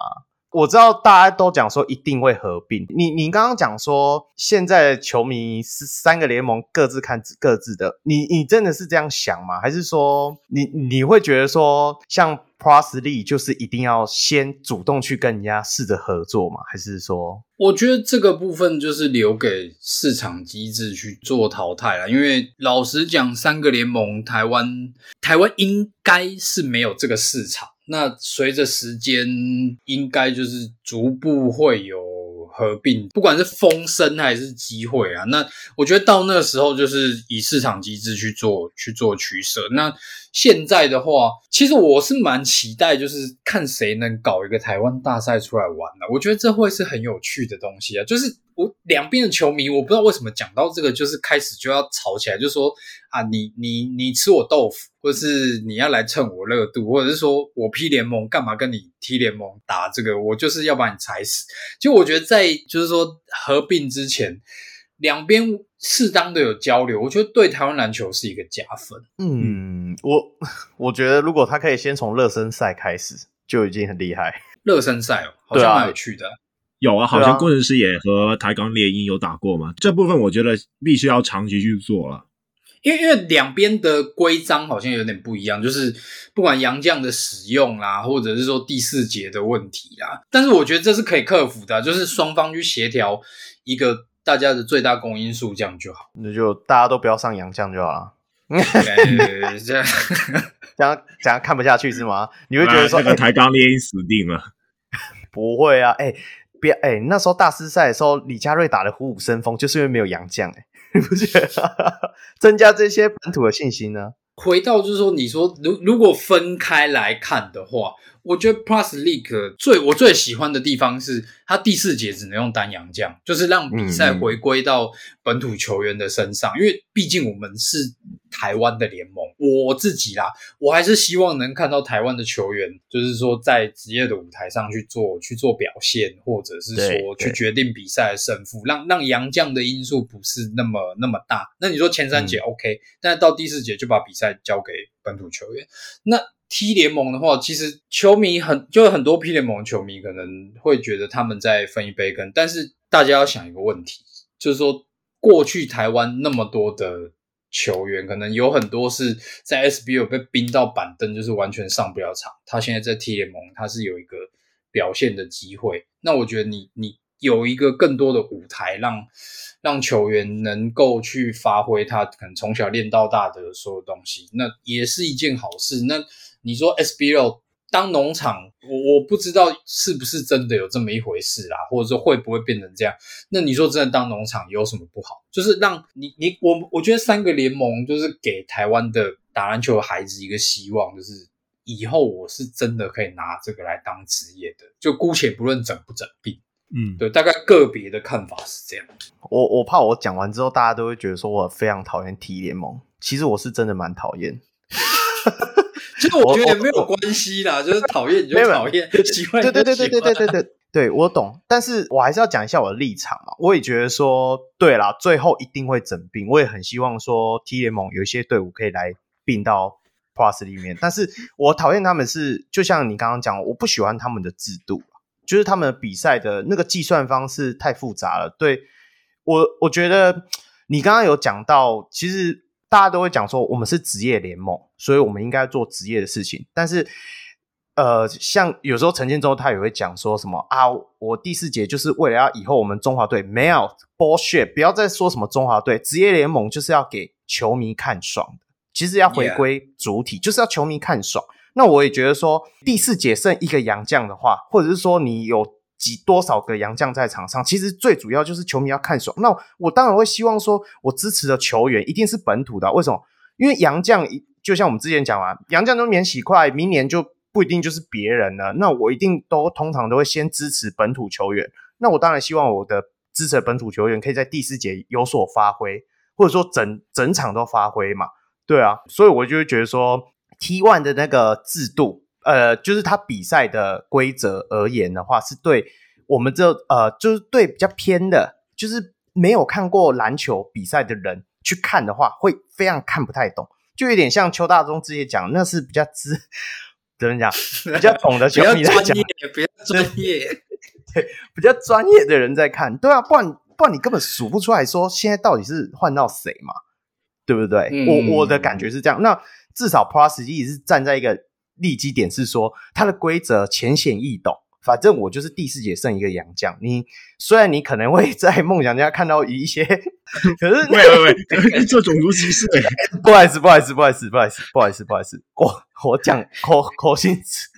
我知道大家都讲说一定会合并。你你刚刚讲说现在的球迷是三个联盟各自看各自的，你你真的是这样想吗？还是说你你会觉得说像 Plus League 就是一定要先主动去跟人家试着合作吗？还是说？我觉得这个部分就是留给市场机制去做淘汰了，因为老实讲，三个联盟台湾台湾应该是没有这个市场。那随着时间，应该就是逐步会有合并，不管是风声还是机会啊。那我觉得到那时候，就是以市场机制去做去做取舍。那现在的话，其实我是蛮期待，就是看谁能搞一个台湾大赛出来玩的。我觉得这会是很有趣的东西啊，就是。我两边的球迷，我不知道为什么讲到这个，就是开始就要吵起来，就说啊，你你你吃我豆腐，或者是你要来蹭我热度，或者是说我 P 联盟干嘛跟你 T 联盟打这个，我就是要把你踩死。就我觉得在就是说合并之前，两边适当的有交流，我觉得对台湾篮球是一个加分。嗯，我我觉得如果他可以先从热身赛开始，就已经很厉害。热身赛哦，好像蛮有趣的。有啊，好像工程师也和台钢猎鹰有打过嘛。啊、这部分我觉得必须要长期去做了，因为因为两边的规章好像有点不一样，就是不管洋将的使用啦，或者是说第四节的问题啦，但是我觉得这是可以克服的，就是双方去协调一个大家的最大公因数，这样就好。那就大家都不要上洋将就好了。这样 这样这样看不下去是吗？你会觉得说、啊、那个台钢猎鹰死定了？不会啊，哎、欸。别哎、欸，那时候大师赛的时候，李佳瑞打的虎虎生风，就是因为没有洋将哎，你不觉得？增加这些本土的信心呢？回到就是说，你说如如果分开来看的话。我觉得 Plus League 最我最喜欢的地方是，它第四节只能用单洋将，就是让比赛回归到本土球员的身上。嗯嗯，因为毕竟我们是台湾的联盟，我自己啦，我还是希望能看到台湾的球员，就是说在职业的舞台上去做去做表现，或者是说去决定比赛的胜负，让让洋将的因素不是那么那么大。那你说前三节 OK，嗯，但是到第四节就把比赛交给本土球员，那。T 联盟的话，其实球迷很就很多 P 联盟球迷可能会觉得他们在分一杯羹，但是大家要想一个问题，就是说过去台湾那么多的球员，可能有很多是在 SBL 被冰到板凳，就是完全上不了场。他现在在 T 联盟，他是有一个表现的机会。那我觉得你你有一个更多的舞台让，让让球员能够去发挥他可能从小练到大的所有东西，那也是一件好事。那你说 SBL 当农场，我我不知道是不是真的有这么一回事啦，或者说会不会变成这样？那你说真的当农场有什么不好？就是让你你我我觉得三个联盟就是给台湾的打篮球的孩子一个希望，就是以后我是真的可以拿这个来当职业的，就姑且不论整不整病，嗯，对，大概个别的看法是这样。我我怕我讲完之后，大家都会觉得说我非常讨厌 T 联盟，其实我是真的蛮讨厌。我觉得没有关系啦，就是讨厌你就讨厌，喜欢对对对对对对对，对我懂。但是我还是要讲一下我的立场嘛。我也觉得说，对啦，最后一定会整并。我也很希望说，T 联盟有一些队伍可以来并到 Plus 里面。但是我讨厌他们是，就像你刚刚讲，我不喜欢他们的制度，就是他们比赛的那个计算方式太复杂了。对我，我觉得你刚刚有讲到，其实。大家都会讲说，我们是职业联盟，所以我们应该做职业的事情。但是，呃，像有时候陈建州他也会讲说什么啊，我第四节就是为了要以后我们中华队没有 bullshit，不要再说什么中华队职业联盟就是要给球迷看爽的，其实要回归主体.就是要球迷看爽。那我也觉得说，第四节剩一个洋将的话，或者是说你有。几多少个洋将在场上，其实最主要就是球迷要看爽。那我当然会希望说，我支持的球员一定是本土的。为什么？因为洋将就像我们之前讲完，洋将都免洗快，明年就不一定就是别人了。那我一定都通常都会先支持本土球员。那我当然希望我的支持本土球员可以在第四节有所发挥，或者说整整场都发挥嘛。对啊，所以我就会觉得说，T one 的那个制度。呃，就是他比赛的规则而言的话，是对我们这呃，就是对比较偏的，就是没有看过篮球比赛的人去看的话，会非常看不太懂，就有点像邱大中之前讲，那是比较知怎么讲，比较懂的球迷在讲，比较专业，比较专业，对，比较专业的人在看，对啊，不然不然你根本数不出来说现在到底是换到谁嘛，对不对？嗯、我我的感觉是这样，那至少 Plus 也是站在一个利基点，是说它的规则浅显易懂。反正我就是第四节剩一个洋将。你虽然你可能会在梦想家看到一些，可是喂喂喂，做种族歧视，不好意思，不好意思，不好意思，不好意思，不好意思，不好意思，我我讲口口心词，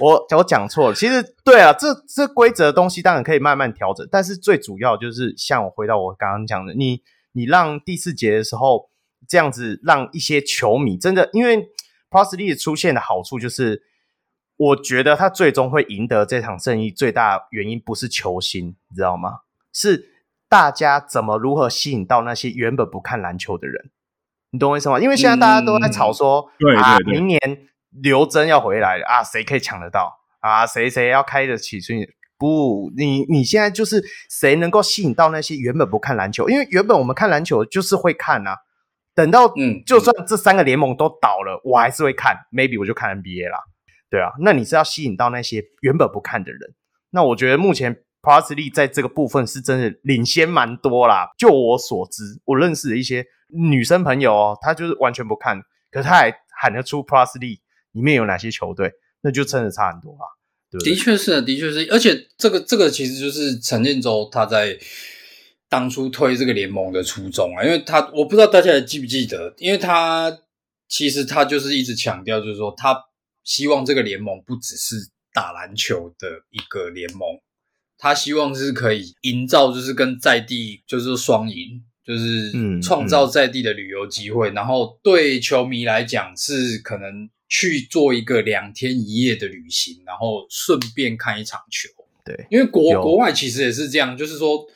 我我讲错了。其实对啊，这这规则的东西当然可以慢慢调整，但是最主要就是像我回到我刚刚讲的，你你让第四节的时候这样子让一些球迷真的，因为 League 出现的好处就是。我觉得他最终会赢得这场胜利，最大原因不是球星，你知道吗？是大家怎么如何吸引到那些原本不看篮球的人，你懂我意思吗？因为现在大家都在吵说，啊，明年刘真要回来了啊，谁可以抢得到啊？谁谁要开得起？所以不，你你现在就是谁能够吸引到那些原本不看篮球？因为原本我们看篮球就是会看啊，等到嗯，就算这三个联盟都倒了，我还是会看，maybe 我就看 NBA 啦。对啊，那你是要吸引到那些原本不看的人。那我觉得目前 League 在这个部分是真的领先蛮多啦。就我所知，我认识的一些女生朋友哦，她就是完全不看，可是她还喊得出 League 里面有哪些球队，那就真的差很多啦。对对？的确是，的确是，而且这个这个其实就是陈建州他在当初推这个联盟的初衷啊，因为他我不知道大家还记不记得，因为他其实他就是一直强调，就是说他。希望这个联盟不只是打篮球的一个联盟，他希望是可以营造，就是跟在地就是双赢，就是创造在地的旅游机会，嗯嗯、然后对球迷来讲是可能去做一个两天一夜的旅行，然后顺便看一场球。对，因为国国外其实也是这样，就是说。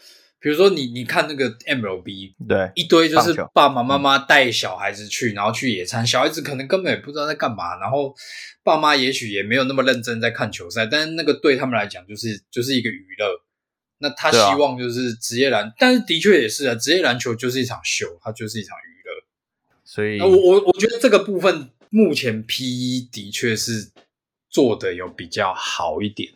比如说你，你看那个 MLB，对，一堆就是爸爸妈妈带小孩子去，然后去野餐，小孩子可能根本也不知道在干嘛，然后爸妈也许也没有那么认真在看球赛，但是那个对他们来讲就是就是一个娱乐。那他希望就是职业篮，但是的确也是啊，职业篮球就是一场秀，它就是一场娱乐。所以，我我我觉得这个部分目前 PE 的确是做的有比较好一点。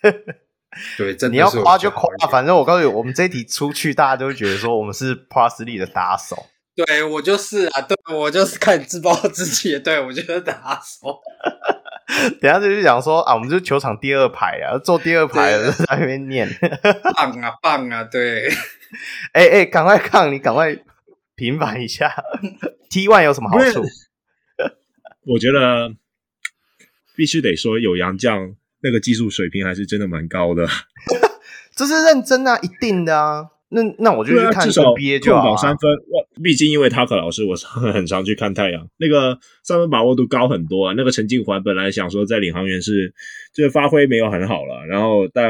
对，真的你要夸就夸，反正我告诉你，我们这一题出去，大家都会觉得说我们是 Plus League 的打手。对，我就是啊，对，我就是看自暴自弃，对，我就是打手。等下就讲说啊，我们就是球场第二排啊，坐第二排的在那边念，棒啊棒啊，对。哎哎，赶快看，你赶快平反一下。T one 有什么好处？我觉得必须得说有杨将。那个技术水平还是真的蛮高的，这是认真啊，一定的啊。那那我就去看 NBA 就好，控保三分。哇，毕竟因为塔克老师，我很常去看太阳，那个三分把握度高很多啊。那个陈静环本来想说在领航员是就是发挥没有很好了，然后到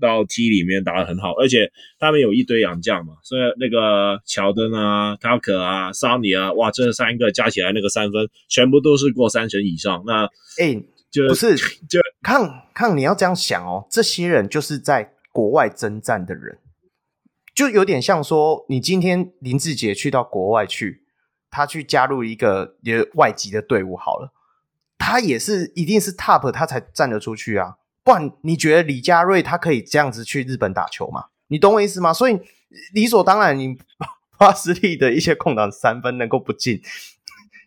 到 T 里面打得很好，而且他们有一堆洋将嘛，所以那个乔登啊、塔克啊、桑尼啊，哇，这三个加起来那个三分全部都是过三成以上。那哎。欸就不是，就看看你要这样想哦，这些人就是在国外征战的人，就有点像说，你今天林志杰去到国外去，他去加入一个也外籍的队伍好了，他也是一定是 top，他才站得出去啊，不然你觉得李佳瑞他可以这样子去日本打球吗？你懂我意思吗？所以理所当然，你 巴斯利的一些空档三分能够不进，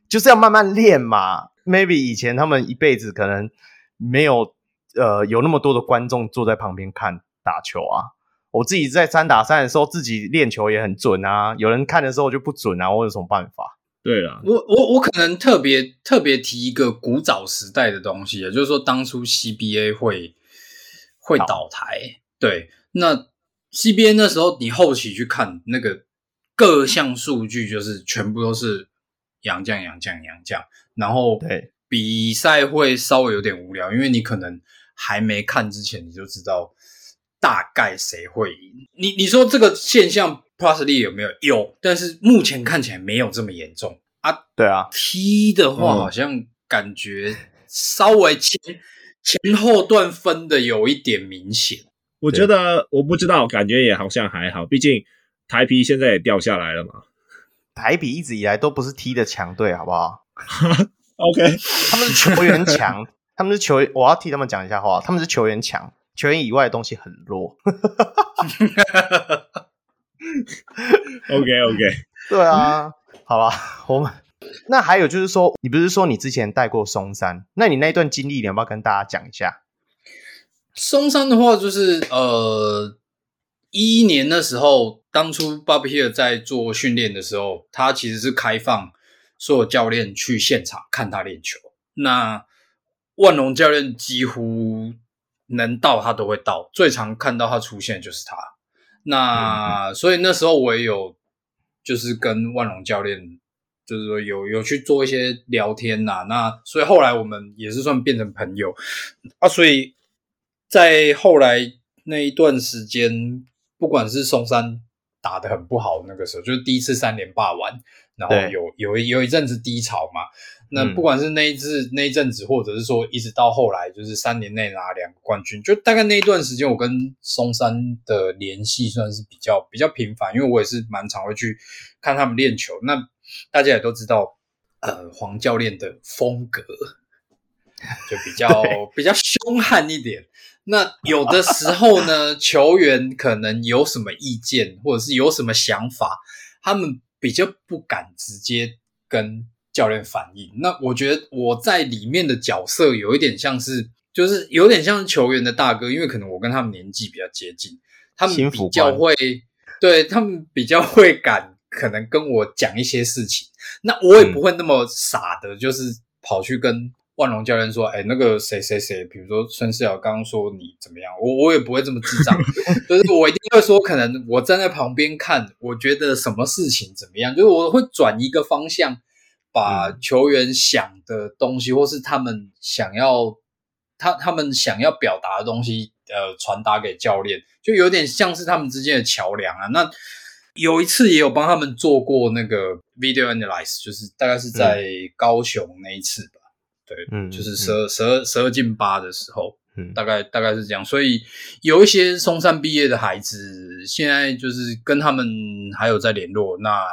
就是要慢慢练嘛。maybe 以前他们一辈子可能没有呃有那么多的观众坐在旁边看打球啊。我自己在三打三的时候，自己练球也很准啊。有人看的时候就不准啊，我有什么办法？对啊，我我我可能特别特别提一个古早时代的东西，也就是说当初 CBA 会会倒台。好对，那 CBA 那时候你后期去看那个各项数据，就是全部都是洋将洋将洋将。然后对比赛会稍微有点无聊，因为你可能还没看之前你就知道大概谁会赢。你你说这个现象 Plus League 有没有？有，但是目前看起来没有这么严重啊。对啊，T 的话好像感觉稍微前、嗯、前后段分的有一点明显。我觉得我不知道，感觉也好像还好，毕竟台啤现在也掉下来了嘛。台比一直以来都不是踢的强队，好不好？OK，他们是球员强，他们是球员，我要替他们讲一下话，他们是球员强，球员以外的东西很弱。OK OK，对啊，好吧，我们那还有就是说，你不是说你之前带过松山？那你那段经历，你要不要跟大家讲一下？松山的话，就是呃，一一年的时候，当初 Bobby Hill 在做训练的时候，他其实是开放所有教练去现场看他练球。那万隆教练几乎能到他都会到，最常看到他出现就是他。那所以那时候我也有就是跟万隆教练，就是说有有去做一些聊天呐、啊。那所以后来我们也是算变成朋友啊。所以在后来那一段时间，不管是松山打得很不好，那个时候就是第一次三连霸完，然后有有有一阵子低潮嘛。那不管是那一次、嗯、那一阵子，或者是说一直到后来，就是三年内拿两个冠军，就大概那一段时间，我跟松山的联系算是比较比较频繁，因为我也是蛮常会去看他们练球。那大家也都知道，呃，黄教练的风格 就比较比较凶悍一点。那有的时候呢，球员可能有什么意见，或者是有什么想法，他们比较不敢直接跟。教练反映，那我觉得我在里面的角色有一点像是，就是有点像是球员的大哥，因为可能我跟他们年纪比较接近，他们比较会，对，他们比较会敢，可能跟我讲一些事情，那我也不会那么傻的，就是跑去跟万隆教练说，哎、那个谁谁谁，比如说孙思尧刚刚说你怎么样，我我也不会这么智障，就是我一定会说，可能我站在旁边看，我觉得什么事情怎么样，就是我会转一个方向。把球员想的东西，或是他们想要他他们想要表达的东西，呃，传达给教练，就有点像是他们之间的桥梁啊。那有一次也有帮他们做过那个 video analyze，就是大概是在高雄那一次吧。对，嗯，就是十二十二十二进八的时候，嗯，大概大概是这样。所以有一些松山毕业的孩子，现在就是跟他们还有在联络，那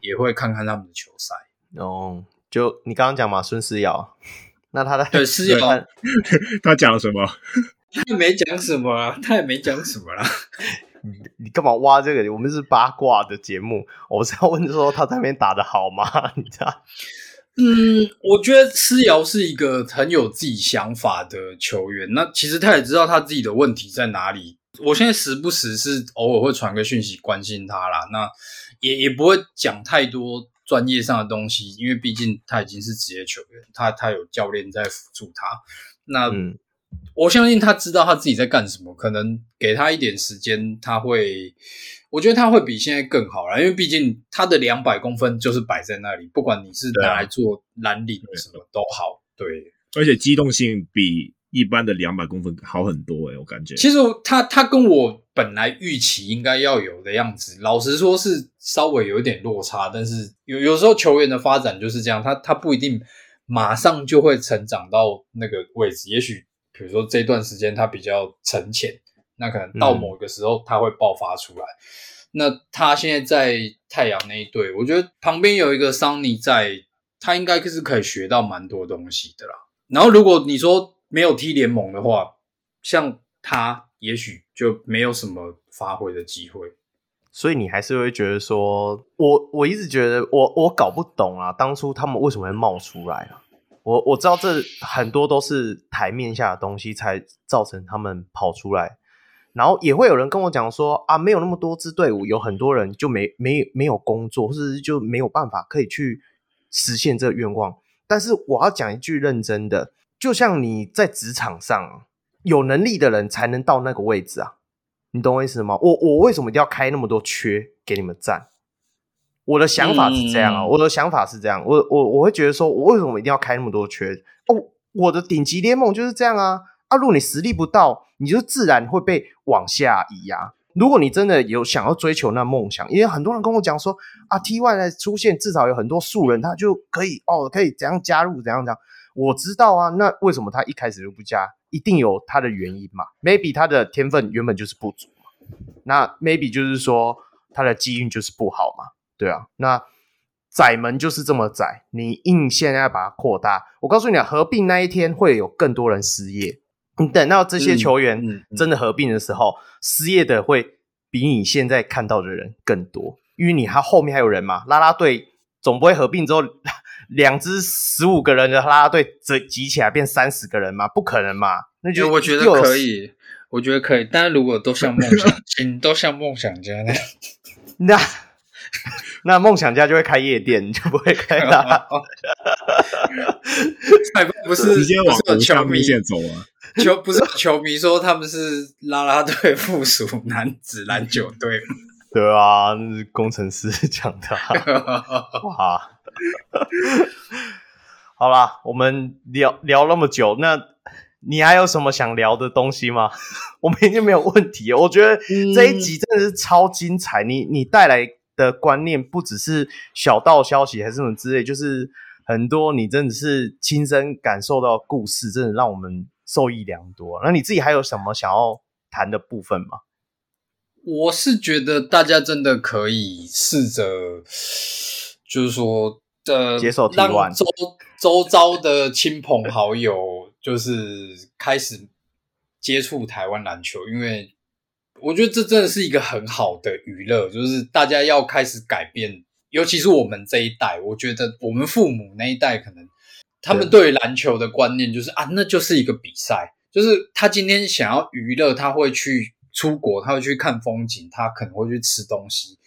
也会看看他们的球赛。哦，就你刚刚讲嘛，孙思尧，那他的对思尧，他讲了什么？他也没讲什么啊，他也没讲什么啦。你你干嘛挖这个？我们是八卦的节目，我是要问说他在那边打的好吗？你知道？嗯，我觉得思瑶是一个很有自己想法的球员。那其实他也知道他自己的问题在哪里。我现在时不时是偶尔会传个讯息关心他啦，那也也不会讲太多。专业上的东西，因为毕竟他已经是职业球员，他他有教练在辅助他。那、嗯、我相信他知道他自己在干什么，可能给他一点时间，他会，我觉得他会比现在更好啦。因为毕竟他的两百公分就是摆在那里，不管你是拿来做蓝领什么都好，对，而且机动性比。一般的两百公分好很多诶、欸、我感觉。其实他他跟我本来预期应该要有的样子，老实说是稍微有一点落差。但是有有时候球员的发展就是这样，他他不一定马上就会成长到那个位置。也许比如说这段时间他比较沉潜，那可能到某个时候他会爆发出来。嗯、那他现在在太阳那一队，我觉得旁边有一个桑尼在，他应该是可以学到蛮多东西的啦。然后如果你说。没有踢联盟的话，像他也许就没有什么发挥的机会，所以你还是会觉得说，我我一直觉得我我搞不懂啊，当初他们为什么会冒出来啊？我我知道这很多都是台面下的东西才造成他们跑出来，然后也会有人跟我讲说啊，没有那么多支队伍，有很多人就没没没有工作，或者是就没有办法可以去实现这个愿望。但是我要讲一句认真的。就像你在职场上，有能力的人才能到那个位置啊，你懂我意思吗？我我为什么一定要开那么多缺给你们站？我的想法是这样啊，嗯、我的想法是这样，我我我会觉得说，我为什么一定要开那么多缺？哦，我的顶级联盟就是这样啊，啊，如果你实力不到，你就自然会被往下移啊。如果你真的有想要追求那梦想，因为很多人跟我讲说啊，T1 的出现至少有很多素人，他就可以哦，可以怎样加入怎样怎样。我知道啊，那为什么他一开始就不加？一定有他的原因嘛？Maybe 他的天分原本就是不足嘛？那 Maybe 就是说他的机运就是不好嘛？对啊，那窄门就是这么窄，你硬现在把它扩大，我告诉你啊，合并那一天会有更多人失业。你等到这些球员真的合并的时候，嗯嗯嗯、失业的会比你现在看到的人更多，因为你他后面还有人嘛。拉拉队总不会合并之后，两支十五个人的拉拉队这集起来变三十个人嘛？不可能嘛？那就我觉得可以，我觉得可以。但是如果都像梦想，请都像梦想家那样，那。那梦想家就会开夜店，你就不会开啦。不是直接往球迷线走啊？球不是球迷说他们是啦啦队附属男子篮球队吗？对啊，那是工程师讲的、啊。哇，好啦，我们聊聊那么久，那你还有什么想聊的东西吗？我们已经没有问题。我觉得这一集真的是超精彩，你你带来。的观念不只是小道消息，还是什么之类，就是很多你真的是亲身感受到故事，真的让我们受益良多。那你自己还有什么想要谈的部分吗？我是觉得大家真的可以试着，就是说的，接受让周周遭的亲朋好友，就是开始接触台湾篮球，因为。我觉得这真的是一个很好的娱乐，就是大家要开始改变，尤其是我们这一代。我觉得我们父母那一代，可能他们对篮球的观念就是啊，那就是一个比赛，就是他今天想要娱乐，他会去出国，他会去看风景，他可能会去吃东西，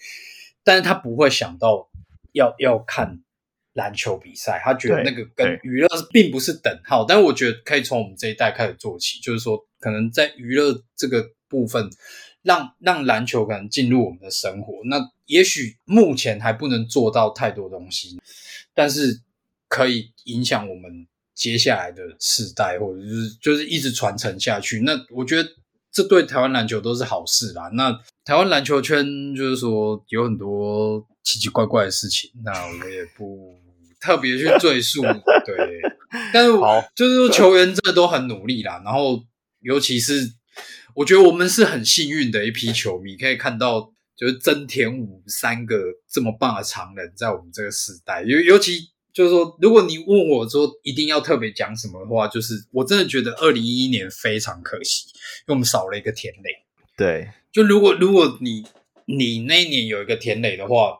但是他不会想到要要看篮球比赛，他觉得那个跟娱乐并不是等号。但是我觉得可以从我们这一代开始做起，就是说可能在娱乐这个。部分让让篮球可能进入我们的生活，那也许目前还不能做到太多东西，但是可以影响我们接下来的世代，或者就是就是一直传承下去。那我觉得这对台湾篮球都是好事啦。那台湾篮球圈就是说有很多奇奇怪怪的事情，那我也不特别去赘述。对，但是就是说球员真的都很努力啦，然后尤其是。我觉得我们是很幸运的一批球迷，可以看到就是曾田武三个这么棒的常人在我们这个时代。尤尤其就是说，如果你问我说一定要特别讲什么的话，就是我真的觉得二零一一年非常可惜，因为我们少了一个田磊。对，就如果如果你你那一年有一个田磊的话，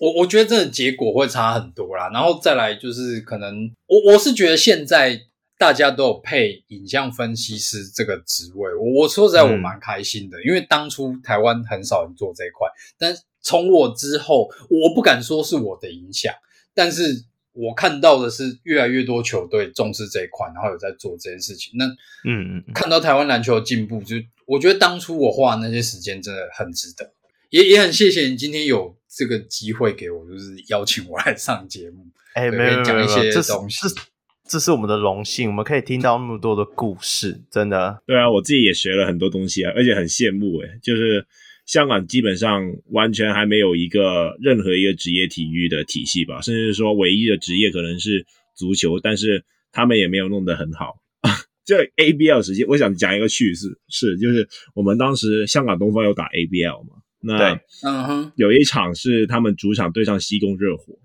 我我觉得真的结果会差很多啦。然后再来就是可能我我是觉得现在。大家都有配影像分析师这个职位，我我说实在我蛮开心的，嗯、因为当初台湾很少人做这一块，但从我之后，我不敢说是我的影响，但是我看到的是越来越多球队重视这一块，然后有在做这件事情。那嗯嗯，看到台湾篮球的进步，就我觉得当初我花的那些时间真的很值得，也也很谢谢你今天有这个机会给我，就是邀请我来上节目，哎，没有讲一些东西。这是我们的荣幸，我们可以听到那么多的故事，真的。对啊，我自己也学了很多东西啊，而且很羡慕诶，就是香港基本上完全还没有一个任何一个职业体育的体系吧，甚至说唯一的职业可能是足球，但是他们也没有弄得很好。这 ABL 时期，我想讲一个趣事，是就是我们当时香港东方有打 ABL 嘛，那嗯哼，有一场是他们主场对上西贡热火，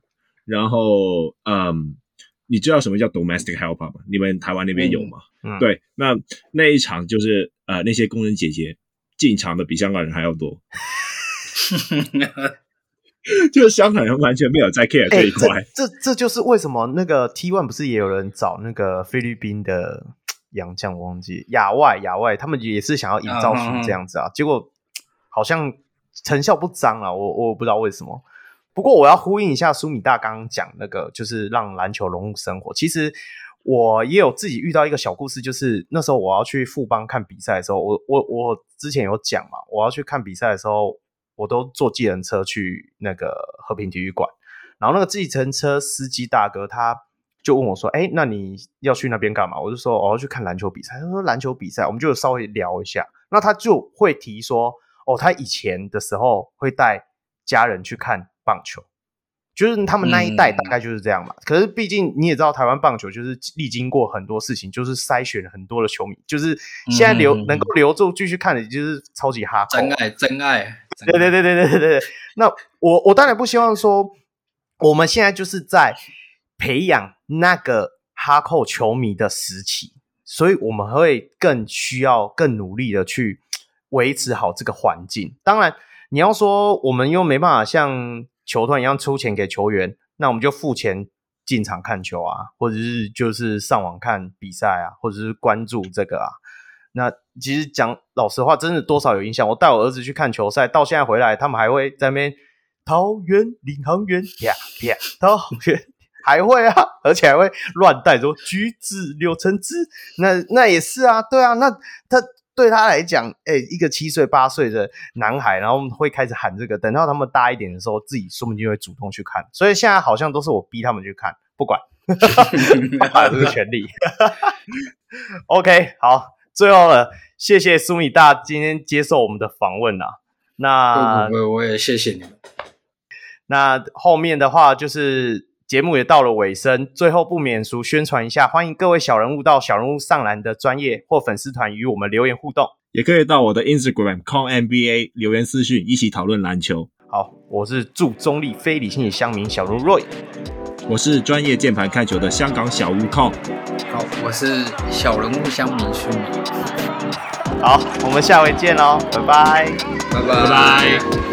然后嗯。你知道什么叫 domestic helper 吗？你们台湾那边有吗？嗯嗯、对，那那一场就是呃，那些工人姐姐进场的比香港人还要多，就是香港人完全没有在 care 这一块。欸、这这，就是为什么那个 T One 不是也有人找那个菲律宾的洋将，忘记亚外亚外，他们也是想要营造出这样子啊，uh. 结果好像成效不彰啊，我我不知道为什么。不过我要呼应一下苏米大刚刚讲那个，就是让篮球融入生活。其实我也有自己遇到一个小故事，就是那时候我要去富邦看比赛的时候，我我我之前有讲嘛，我要去看比赛的时候，我都坐计程车去那个和平体育馆，然后那个计程车司机大哥他就问我说：“哎，那你要去那边干嘛？”我就说：“我要去看篮球比赛。”他说：“篮球比赛，我们就稍微聊一下。”那他就会提说：“哦，他以前的时候会带家人去看。”棒球就是他们那一代大概就是这样嘛。嗯、可是毕竟你也知道，台湾棒球就是历经过很多事情，就是筛选了很多的球迷，就是现在留、嗯、能够留住继续看的，就是超级哈扣。真爱，真爱。对对对对对对对。那我我当然不希望说，我们现在就是在培养那个哈扣球迷的时期，所以我们会更需要更努力的去维持好这个环境。当然，你要说我们又没办法像球团一样出钱给球员，那我们就付钱进场看球啊，或者是就是上网看比赛啊，或者是关注这个啊。那其实讲老实话，真的多少有影响。我带我儿子去看球赛，到现在回来，他们还会在那边桃园领航员呀呀，桃园 还会啊，而且还会乱带说橘子、柳橙汁。那那也是啊，对啊，那他对他来讲，哎、欸，一个七岁八岁的男孩，然后会开始喊这个。等到他们大一点的时候，自己说不定就会主动去看。所以现在好像都是我逼他们去看，不管，爸爸有这个权利。OK，好。最后了，谢谢苏米大今天接受我们的访问啊。那不我也谢谢你们。那后面的话就是节目也到了尾声，最后不免俗宣传一下，欢迎各位小人物到小人物上篮的专业或粉丝团与我们留言互动，也可以到我的 Instagram CONNBA 留言私讯，一起讨论篮球。好，我是祝中立非理性的乡民小如 Roy。我是专业键盘看球的香港小吴控。好，我是小人物乡民区。好，我们下回见喽，拜拜，拜拜。拜拜。